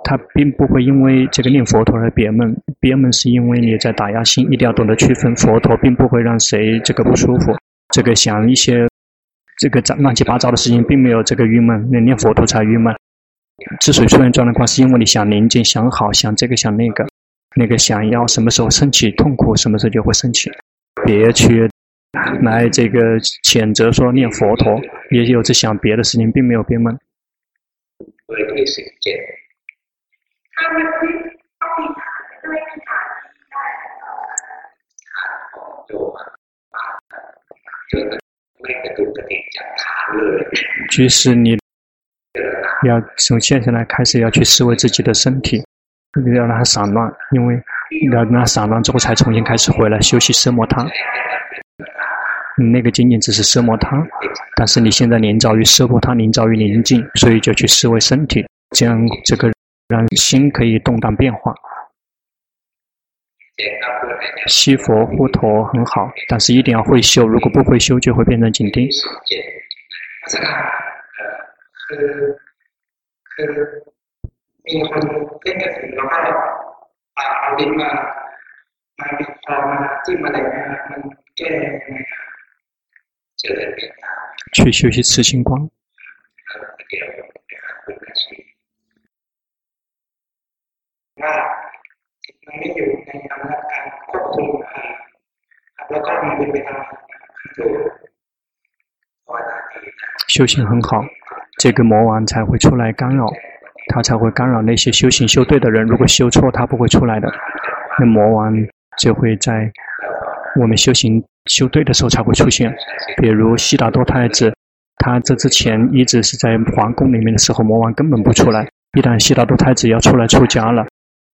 他并不会因为这个念佛陀而憋闷，憋闷是因为你在打压心，一定要懂得区分。佛陀并不会让谁这个不舒服，这个想一些这个杂乱七八糟的事情，并没有这个郁闷。你念佛陀才郁闷。之所以出现状况，是因为你想宁静、想好、想这个、想那个，那个想要什么时候升起痛苦，什么时候就会升起。别去。来，这个谴责说念佛陀，也有在想别的事情，并没有憋闷。即使你要从现在来开始要去思维自己的身体，你要让它散乱，因为你要让它散乱之后，才重新开始回来休息奢摩他。那个仅仅只是奢摩他，但是你现在临着于奢摩他，临着于宁静，所以就去思维身体，这样这个让心可以动荡变化。西佛护陀很好，但是一定要会修，如果不会修，就会变成紧盯。去学习慈心光修行很好，这个魔王才会出来干扰，他才会干扰那些修行修对的人。如果修错，他不会出来的。那魔王就会在我们修行。修对的时候才会出现，比如悉达多太子，他这之前一直是在皇宫里面的时候，魔王根本不出来。一旦悉达多太子要出来出家了，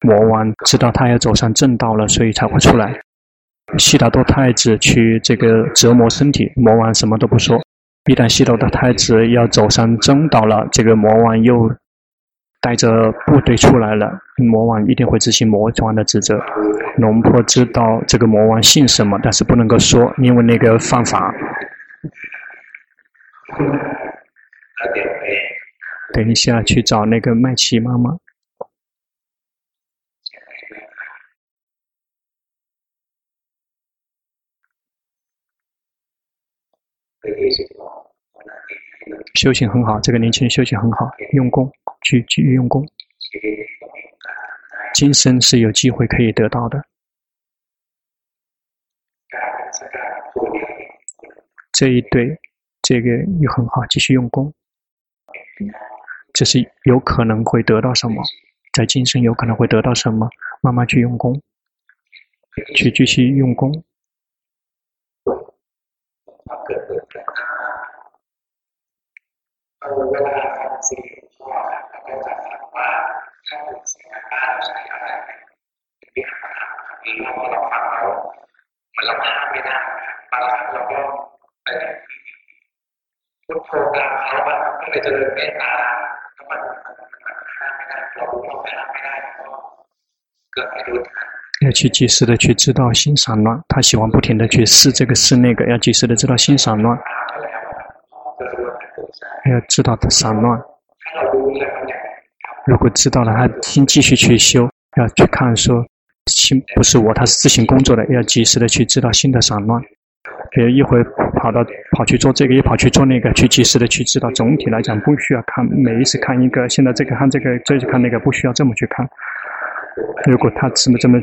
魔王知道他要走上正道了，所以才会出来。悉达多太子去这个折磨身体，魔王什么都不说。一旦悉达多太子要走上正道了，这个魔王又。带着部队出来了，魔王一定会执行魔王的职责。龙婆知道这个魔王姓什么，但是不能够说，因为那个犯法。等一下去找那个麦琪妈妈。修行很好，这个年轻人修行很好，用功。去去用功，今生是有机会可以得到的。这一对，这个也很好，继续用功。这是有可能会得到什么，在今生有可能会得到什么，慢慢去用功，去继续用功。要去及时的去知道心散乱，他喜欢不停的去试这个试那个，要及时的知道心散乱，还要知道他散乱。如果知道了，他先继续去修，要去看说，心不是我，他是自行工作的，要及时的去知道心的散乱。别一会跑到跑去做这个，一跑去做那个，去及时的去知道。总体来讲，不需要看每一次看一个，现在这个看这个，这次看那个，不需要这么去看。如果他这么这么，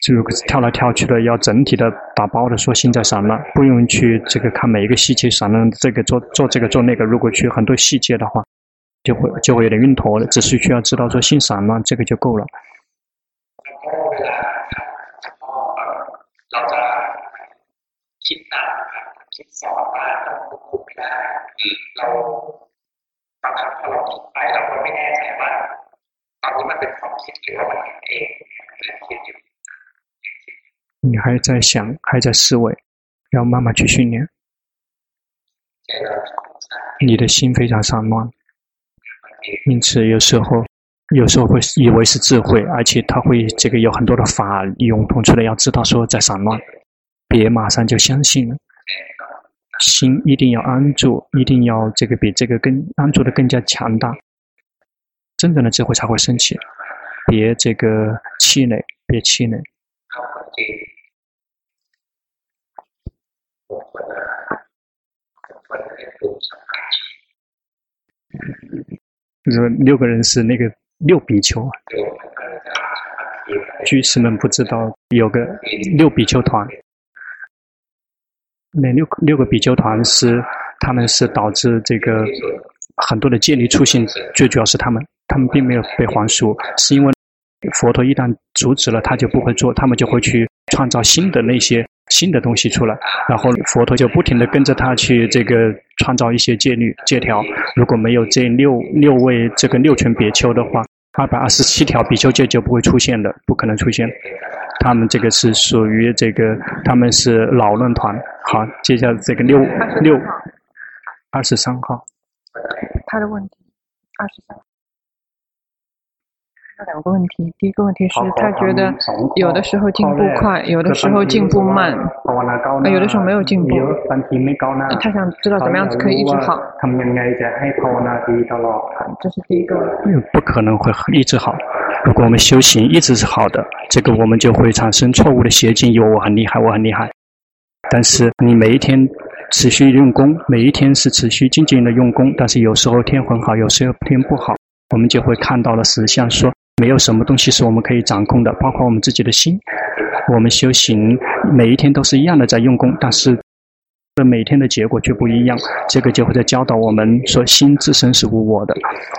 就跳来跳去的，要整体的打包的说心在散乱，不用去这个看每一个细节散乱，这个做做这个做那个。如果去很多细节的话，就会就会有点晕头了。只是需要知道说心散乱，这个就够了。你还在想，还在思维，要慢慢去训练。你的心非常散乱，因此有时候，有时候会以为是智慧，而且他会这个有很多的法涌动出来，要知道说在散乱，别马上就相信了。心一定要安住，一定要这个比这个更安住的更加强大，真正的智慧才会升起。别这个气馁，别气馁。就是六个人是那个六比丘啊，居士们不知道有个六比丘团。那六六个比丘团是，他们是导致这个很多的戒律出现，最主要是他们，他们并没有被还俗，是因为佛陀一旦阻止了，他就不会做，他们就会去创造新的那些新的东西出来，然后佛陀就不停地跟着他去这个创造一些戒律戒条。如果没有这六六位这个六群比丘的话，二百二十七条比丘戒就不会出现的，不可能出现。他们这个是属于这个，他们是老论团。好，接下来这个六六二十三号。他的问题，二十三。有两个问题，第一个问题是他觉得有的时候进步快，有的时候进步慢，有的时候没有进步。他想知道怎么样子可以一直好。这是第一个。不可能会一直好。如果我们修行一直是好的，这个我们就会产生错误的邪见，以为我很厉害，我很厉害。但是你每一天持续用功，每一天是持续静静的用功，但是有时候天很好，有时候天不好，我们就会看到了实相，说没有什么东西是我们可以掌控的，包括我们自己的心。我们修行每一天都是一样的在用功，但是每天的结果却不一样。这个就会在教导我们说，心自身是无我的，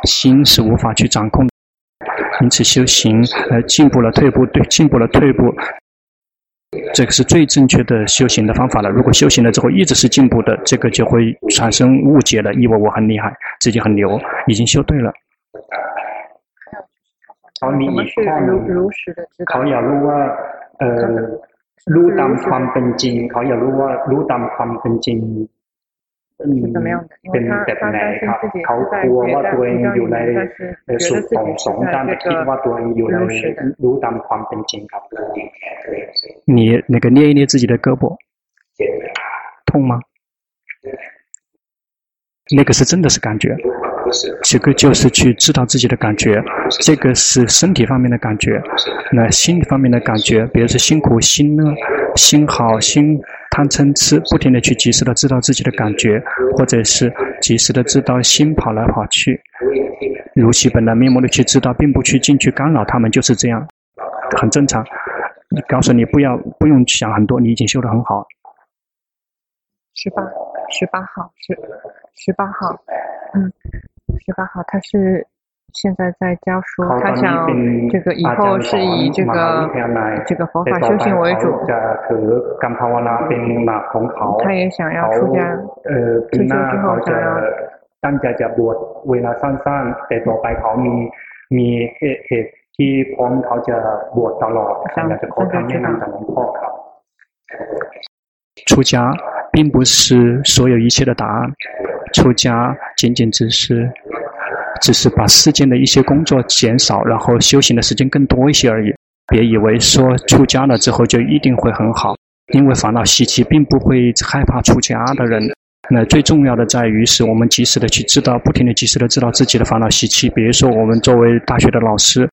心是无法去掌控。因此修行，呃，进步了退步，对，进步了退步，这个是最正确的修行的方法了。如果修行了之后一直是进步的，这个就会产生误解了，以为我很厉害，自己很牛，已经修对了。 我们是如如实的知道。考要如啊，呃，如当ความเป็นจริง，考要如啊，如当ความเป็นจริง。是怎么样的？因为他他担心自己是在觉得比较有名，但是觉得自己是在这个如实的。你那个捏一捏自己的胳膊，痛吗？那个是真的是感觉， 这个就是去知道自己的感觉，这个是身体方面的感觉，那心理方面的感觉，比如说辛苦心呢，心好心贪嗔痴，不停的去及时的知道自己的感觉，或者是及时的知道心跑来跑去，如其本来面目的去知道，并不去进去干扰他们，就是这样，很正常。你告诉你不要不用想很多，你已经修得很好。十八，十八号十十八号，嗯，十八号他是现在在教书，他想这个以后是以这个这个佛法修行为主。他也想要出家，退休之后想要。出家并不是所有一切的答案，出家仅仅只是，只是把世间的一些工作减少，然后修行的时间更多一些而已。别以为说出家了之后就一定会很好，因为烦恼习气并不会害怕出家的人。那最重要的在于是我们及时的去知道，不停的及时的知道自己的烦恼习气。比如说我们作为大学的老师，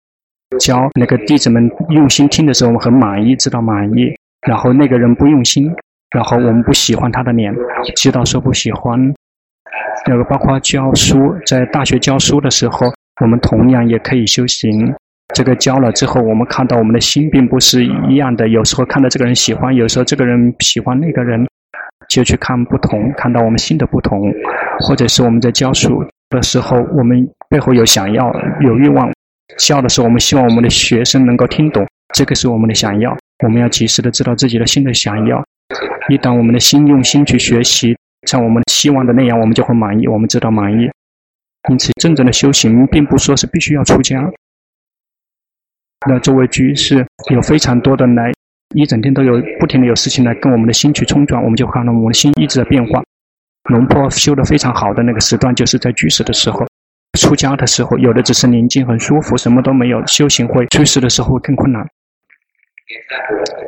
教那个弟子们用心听的时候，我们很满意，知道满意。然后那个人不用心。然后我们不喜欢他的脸，知道说不喜欢。那个包括教书，在大学教书的时候，我们同样也可以修行。这个教了之后，我们看到我们的心并不是一样的。有时候看到这个人喜欢，有时候这个人喜欢那个人，就去看不同，看到我们心的不同。或者是我们在教书的时候，我们背后有想要、有欲望。教的时候，我们希望我们的学生能够听懂，这个是我们的想要。我们要及时的知道自己的心的想要。一旦我们的心用心去学习，像我们希望的那样，我们就会满意。我们知道满意。因此，真正的修行并不说是必须要出家。那作为居士，有非常多的来，一整天都有不停的有事情来跟我们的心去冲撞，我们就看到我们的心一直在变化。龙坡修得非常好的那个时段，就是在居士的时候，出家的时候，有的只是宁静很舒服，什么都没有，修行会居士的时候更困难。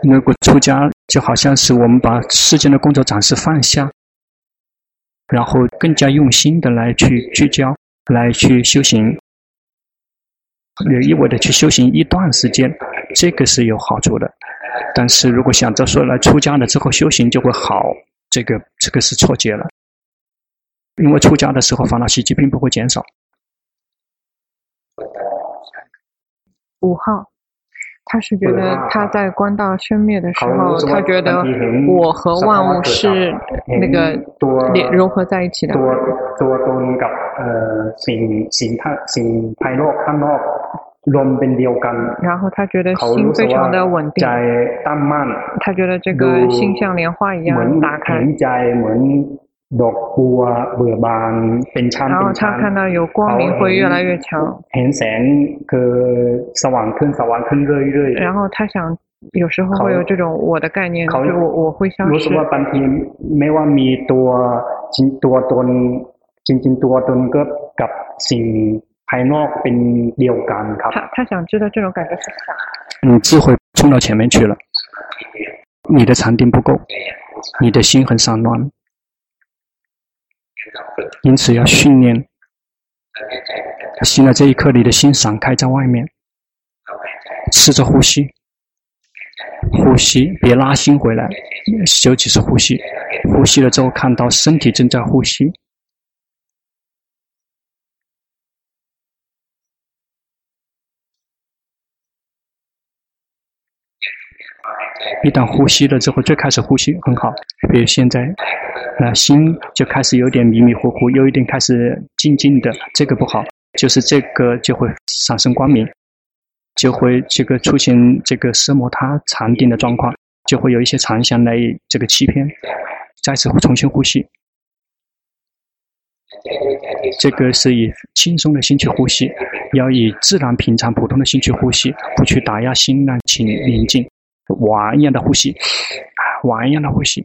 如果出家，就好像是我们把世间的工作暂时放下，然后更加用心的来去聚焦，来去修行。有意味的去修行一段时间，这个是有好处的。但是如果想着说来出家了之后修行就会好，这个这个是错觉了。因为出家的时候烦恼习气并不会减少。五号，他是觉得他在观到生灭的时候，他觉得我和万物是那个连融合在一起的。然后他觉得心非常的稳定，他觉得这个心像莲花一样打开。然后他看到有光明会越来越强。然后他想，有时候会有这种我的概念，就是我我会消失。他他想知道这种感觉是啥？嗯，智慧冲到前面去了，你的禅定不够，你的心很散乱。因此要训练，现在这一刻，你的心散开在外面，试着呼吸，呼吸，别拉心回来，休息是呼吸，呼吸了之后看到身体正在呼吸，一旦呼吸了之后，最开始呼吸很好，比如现在。那心就开始有点迷迷糊糊，有一点开始静静的，这个不好，就是这个就会产生光明，就会这个出现这个奢摩他禅定的状况，就会有一些残想来这个欺骗，再次重新呼吸，这个是以轻松的心去呼吸，要以自然平常普通的心去呼吸，不去打压心，让心宁静，玩一样的呼吸。玩一样的呼吸，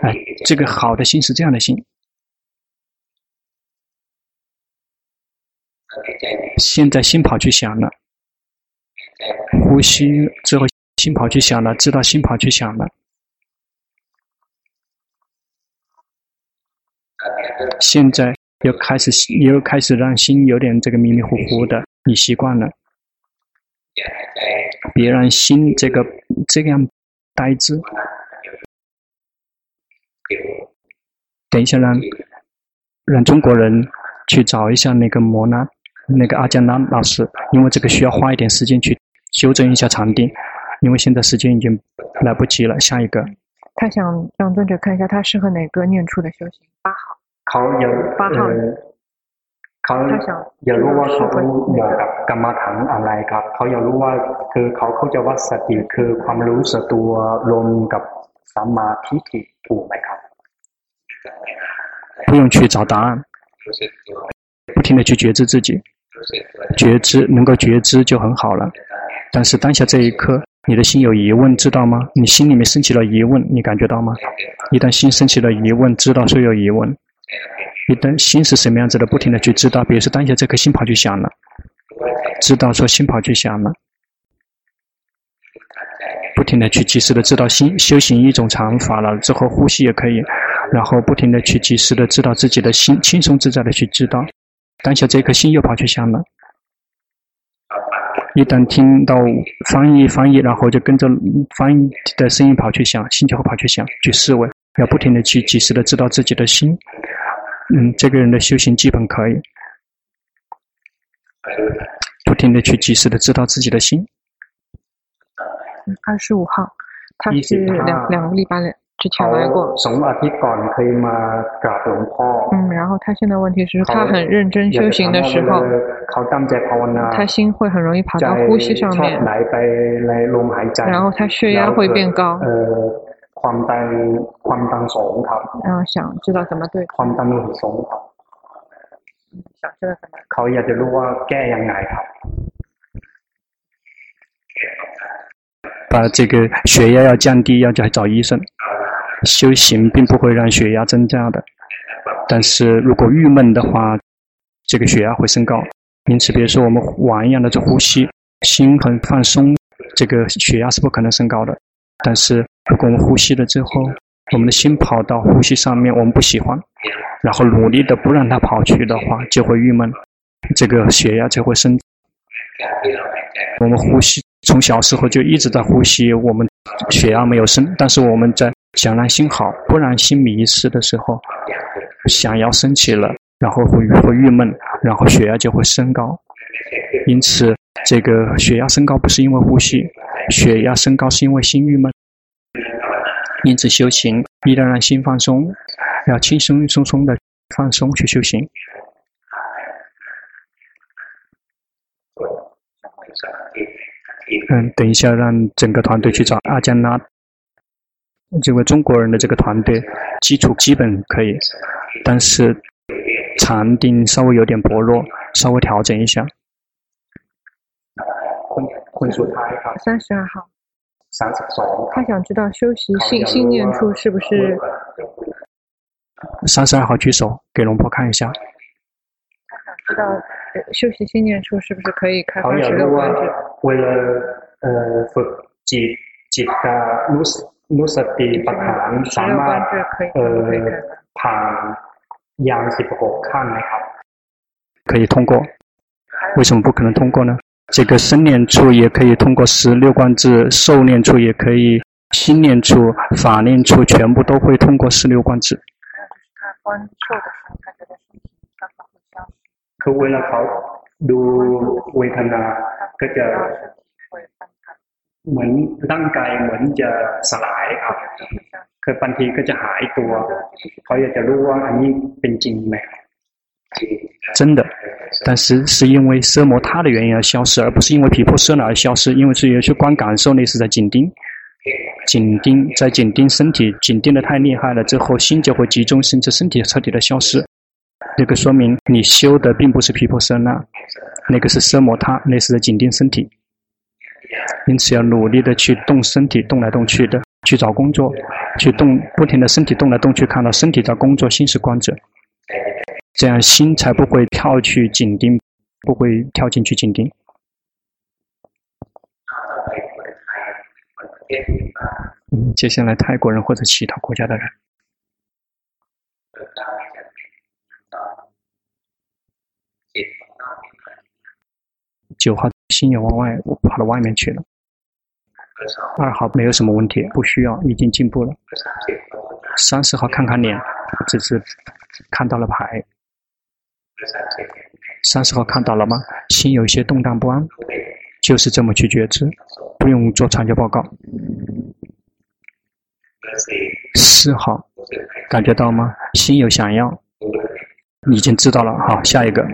哎，这个好的心是这样的心。现在心跑去想了，呼吸之后心跑去想了，知道心跑去想了。现在又开始又开始让心有点这个迷迷糊糊的，你习惯了，别让心这个这样呆滞。等一下让，让让中国人去找一下那个摩纳，那个阿江南老师，因为这个需要花一点时间去修正一下场地，因为现在时间已经来不及了。下一个，他想让尊者看一下他适合哪个念处的修行。八号。他有八号。他想。有如果他有干嘛谈阿来噶？他有如果คือเขาเขาจะว่าสติคือความรู้สึกตัวรวมกับสัมมาทิฏฐิถูกไหมครับ？不用去找答案，不停的去觉知自己，觉知能够觉知就很好了。但是当下这一刻，你的心有疑问，知道吗？你心里面升起了疑问，你感觉到吗？一旦心升起了疑问，知道说有疑问。 一旦心是什么样子的，不停的去知道。比如说当下这颗心跑去想了，知道说心跑去想了，不停的去及时的知道心修行一种禅法了之后，呼吸也可以。然后不停的去及时的知道自己的心，轻松自在的去知道，当下这颗心又跑去想了，一旦听到翻译翻译，然后就跟着翻译的声音跑去想，心就会跑去想，去思维，要不停的去及时的知道自己的心。嗯，这个人的修行基本可以，不停的去及时的知道自己的心。嗯，二十五号，他是两两个礼拜了。之前来过。嗯，然后他现在问题是，他很认真修行的时候，他心会很容易跑到呼吸上面，然后他血压会变高。然后想知道怎么对。想知道怎么。把这个血压要降低，要去找医生。修行并不会让血压增加的，但是如果郁闷的话，这个血压会升高。因此，比如说我们玩一样的这呼吸，心很放松，这个血压是不可能升高的。但是如果我们呼吸了之后，我们的心跑到呼吸上面，我们不喜欢，然后努力的不让它跑去的话，就会郁闷，这个血压就会升。我们呼吸从小时候就一直在呼吸，我们血压没有升，但是我们在。想让心好，不让心迷失的时候，想要升起了，然后会会郁闷，然后血压就会升高。因此，这个血压升高不是因为呼吸，血压升高是因为心郁闷。因此，修行一定要让心放松，要轻松松松的放松去修行。嗯，等一下，让整个团队去找阿江拉。这个中国人的这个团队基础基本可以，但是禅定稍微有点薄弱，稍微调整一下。三十二号，他想知道修习信信念处是不是？三十二号举手，给龙婆看一下。他想知道修习信念处是不是可以开发十六观智？为了呃，解解的努斯蒂巴坦三万呃，ผ่样是不可看的可以通过？为什么不可能通过呢？这个生念处也可以通过十六观智，受念处也可以，心念处、法念处全部都会通过十六观智。他观受的时候，他觉得身体刚刚会消失。可为了考ดูเวทนาก็จะเหมือนร่างกายเหมือนจะสลายครับคือบางทีก็จะหายตัวเขาอยากจะรู้ว่าอันนี้เป็นจริงไหม 真的，但是是因为奢摩他的原因而消失，而不是因为皮破色那而消失。因为是有去观感受，那是在紧盯，紧盯在紧盯身体，紧盯的太厉害了之后，心就会集中，甚至身体彻底的消失。这个说明你修的并不是皮破色那，那个是奢摩他，那是在紧盯身体。因此要努力的去动身体，动来动去的去找工作，去动不停的身体动来动去，看到身体在工作，心是观者，这样心才不会跳去紧盯，不会跳进去紧盯。嗯，接下来泰国人或者其他国家的人。九号。心也往外，跑到外面去了。二号没有什么问题，不需要，已经进步了。三十号看看脸，只是看到了牌。三十号看到了吗？心有些动荡不安，就是这么去觉知，不用做长久报告。四号感觉到吗？心有想要，已经知道了。好，下一个。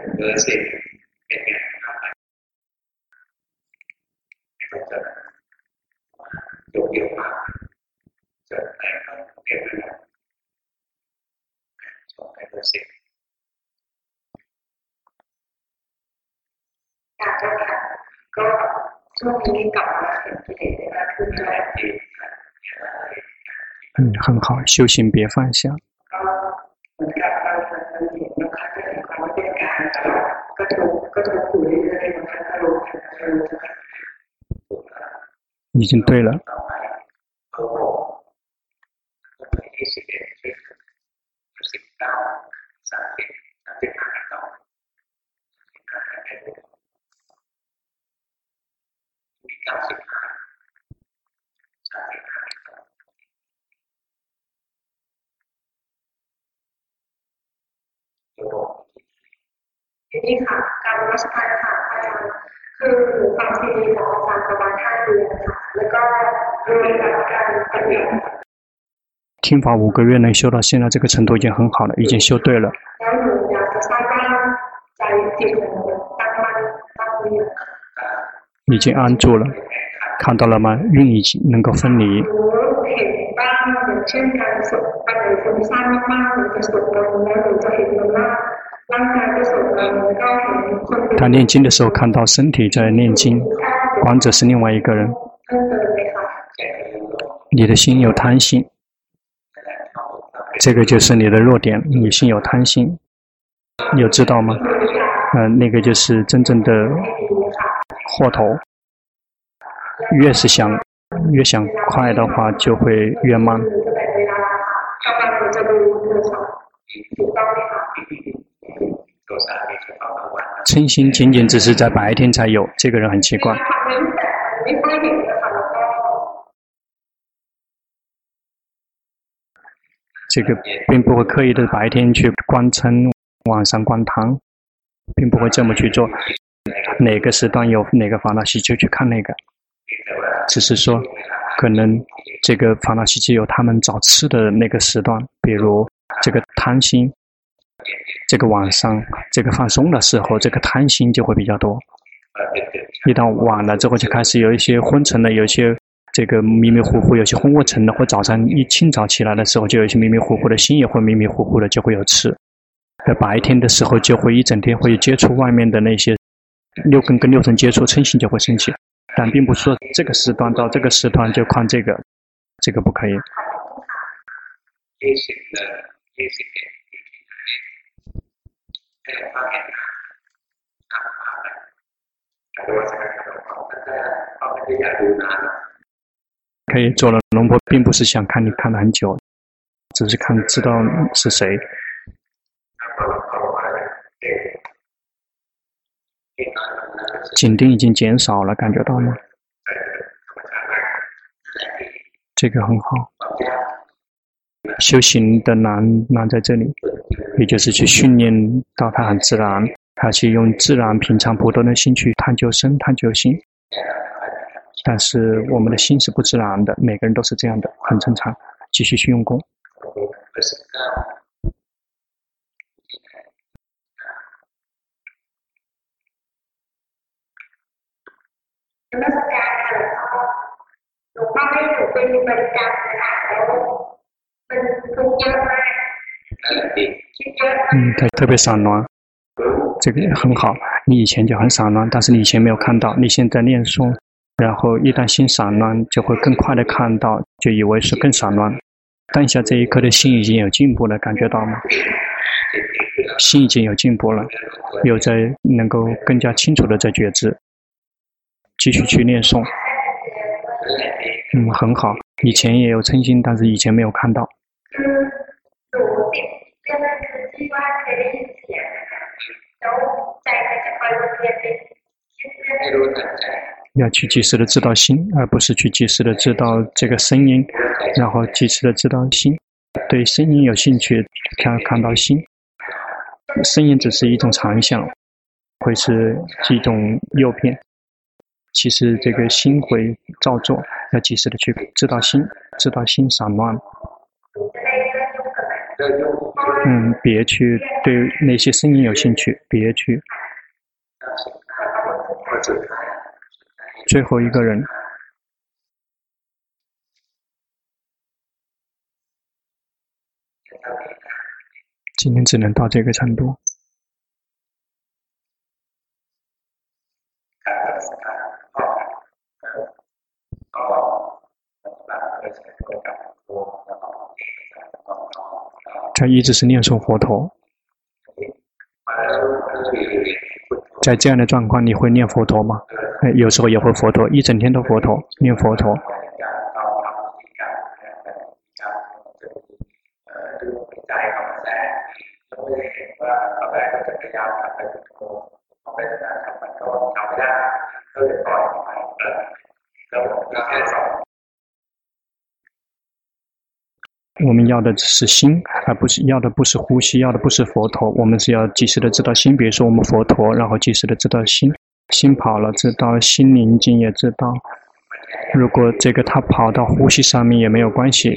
嗯，很好，修行别放下。已经对了。ทีนี้ค่ะการรัชการค่ะอาจารย์คือฟังซีดีของอาจารย์ประมาณห้าเดือนค่ะแล้วก็รวมกับการปฏิบัติ听法五个月能修到现在这个程度已经很好了，已经修对了。 已经安住了，看到了吗？运已经能够分离。他念经的时候看到身体在念经，观者是另外一个人。你的心有贪心，这个就是你的弱点。你心有贪心，有知道吗？嗯、那个就是真正的祸头。越是想越想快的话，就会越慢。称心仅仅只是在白天才有，这个人很奇怪。这个并不会刻意的白天去观称，晚上观贪，并不会这么去做。哪个时段有哪个烦恼习就去看那个，只是说可能这个烦恼习就有他们找吃的那个时段，比如这个贪心。这个晚上，这个放松的时候，这个贪心就会比较多。一到晚了之后，就开始有一些昏沉的，有一些这个迷迷糊糊，有些昏昏沉的。或早上一清早起来的时候，就有些迷迷糊糊的，心也会迷迷糊糊的，就会有吃。在白天的时候，就会一整天会接触外面的那些六根跟六尘接触，嗔心就会升起。但并不是说这个时段到这个时段就看这个，这个不可以。可以做了，龙婆并不是想看你看了很久，只是看知道是谁。紧盯已经减少了，感觉到吗？这个很好。修行的难难在这里。也就是去训练到它很自然，它去用自然平常普通的心去探究身、探究心。但是我们的心是不自然的，每个人都是这样的，很正常。继续去用功。嗯，对特别散乱，这个很好。你以前就很散乱，但是你以前没有看到，你现在念诵，然后一旦心散乱，就会更快的看到，就以为是更散乱。当下这一刻的心已经有进步了，感觉到吗？心已经有进步了，有在能够更加清楚的在觉知，继续去念诵。嗯，很好。以前也有称心，但是以前没有看到。要去及时的知道心，而不是去及时的知道这个声音，然后及时的知道心。对声音有兴趣，看看到心，声音只是一种长相，会是一种诱骗。其实这个心会照做，要及时的去知道心，知道心散乱。嗯，别去对那些声音有兴趣，别去。最后一个人，今天只能到这个程度。他一直是念诵佛陀，在这样的状况，你会念佛陀吗？有时候也会佛陀，一整天都佛陀，念佛陀。我们要的只是心，而不是要的不是呼吸，要的不是佛陀。我们是要及时的知道心，比如说我们佛陀，然后及时的知道心，心跑了知道，心宁静也知道。如果这个他跑到呼吸上面也没有关系，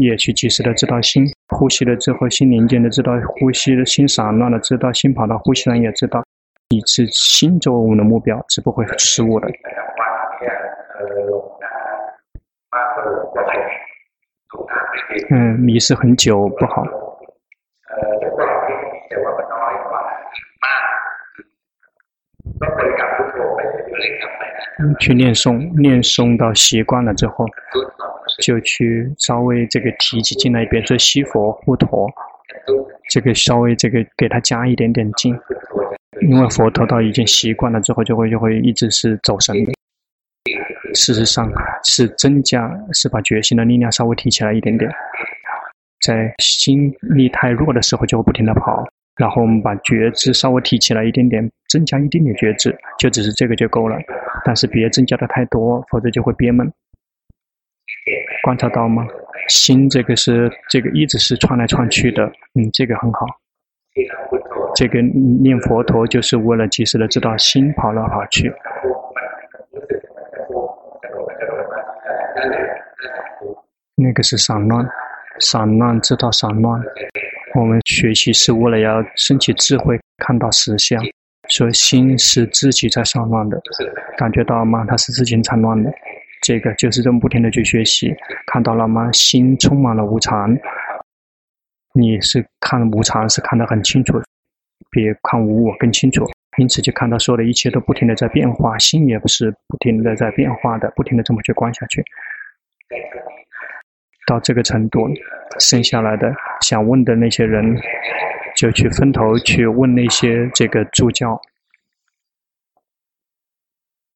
也去及时的知道心，呼吸了之后心宁静的知道呼吸的心散乱了知道心跑到呼吸上也知道，以此心作为我们的目标，是不会失误的。嗯，迷失很久不好。去念诵，念诵到习惯了之后，就去稍微这个提起劲来一遍，说西佛护陀，这个稍微这个给他加一点点劲，因为佛陀到已经习惯了之后，就会就会一直是走神的。事实上是增加，是把决心的力量稍微提起来一点点，在心力太弱的时候就会不停地跑，然后我们把觉知稍微提起来一点点，增加一点点觉知，就只是这个就够了。但是别增加的太多，否则就会憋闷。观察到吗？心这个是这个一直是窜来窜去的，嗯，这个很好。这个念佛陀就是为了及时的知道心跑来跑去。那个是散乱，散乱知道散乱。我们学习是为了要升起智慧，看到实相。所以心是自己在散乱的，感觉到吗？它是自己散乱的。这个就是这么不停的去学习，看到了吗？心充满了无常。你是看无常是看得很清楚，比看无我更清楚。因此就看到所有的一切都不停的在变化，心也不是不停的在变化的，不停的这么去观下去。到这个程度，剩下来的想问的那些人，就去分头去问那些这个助教。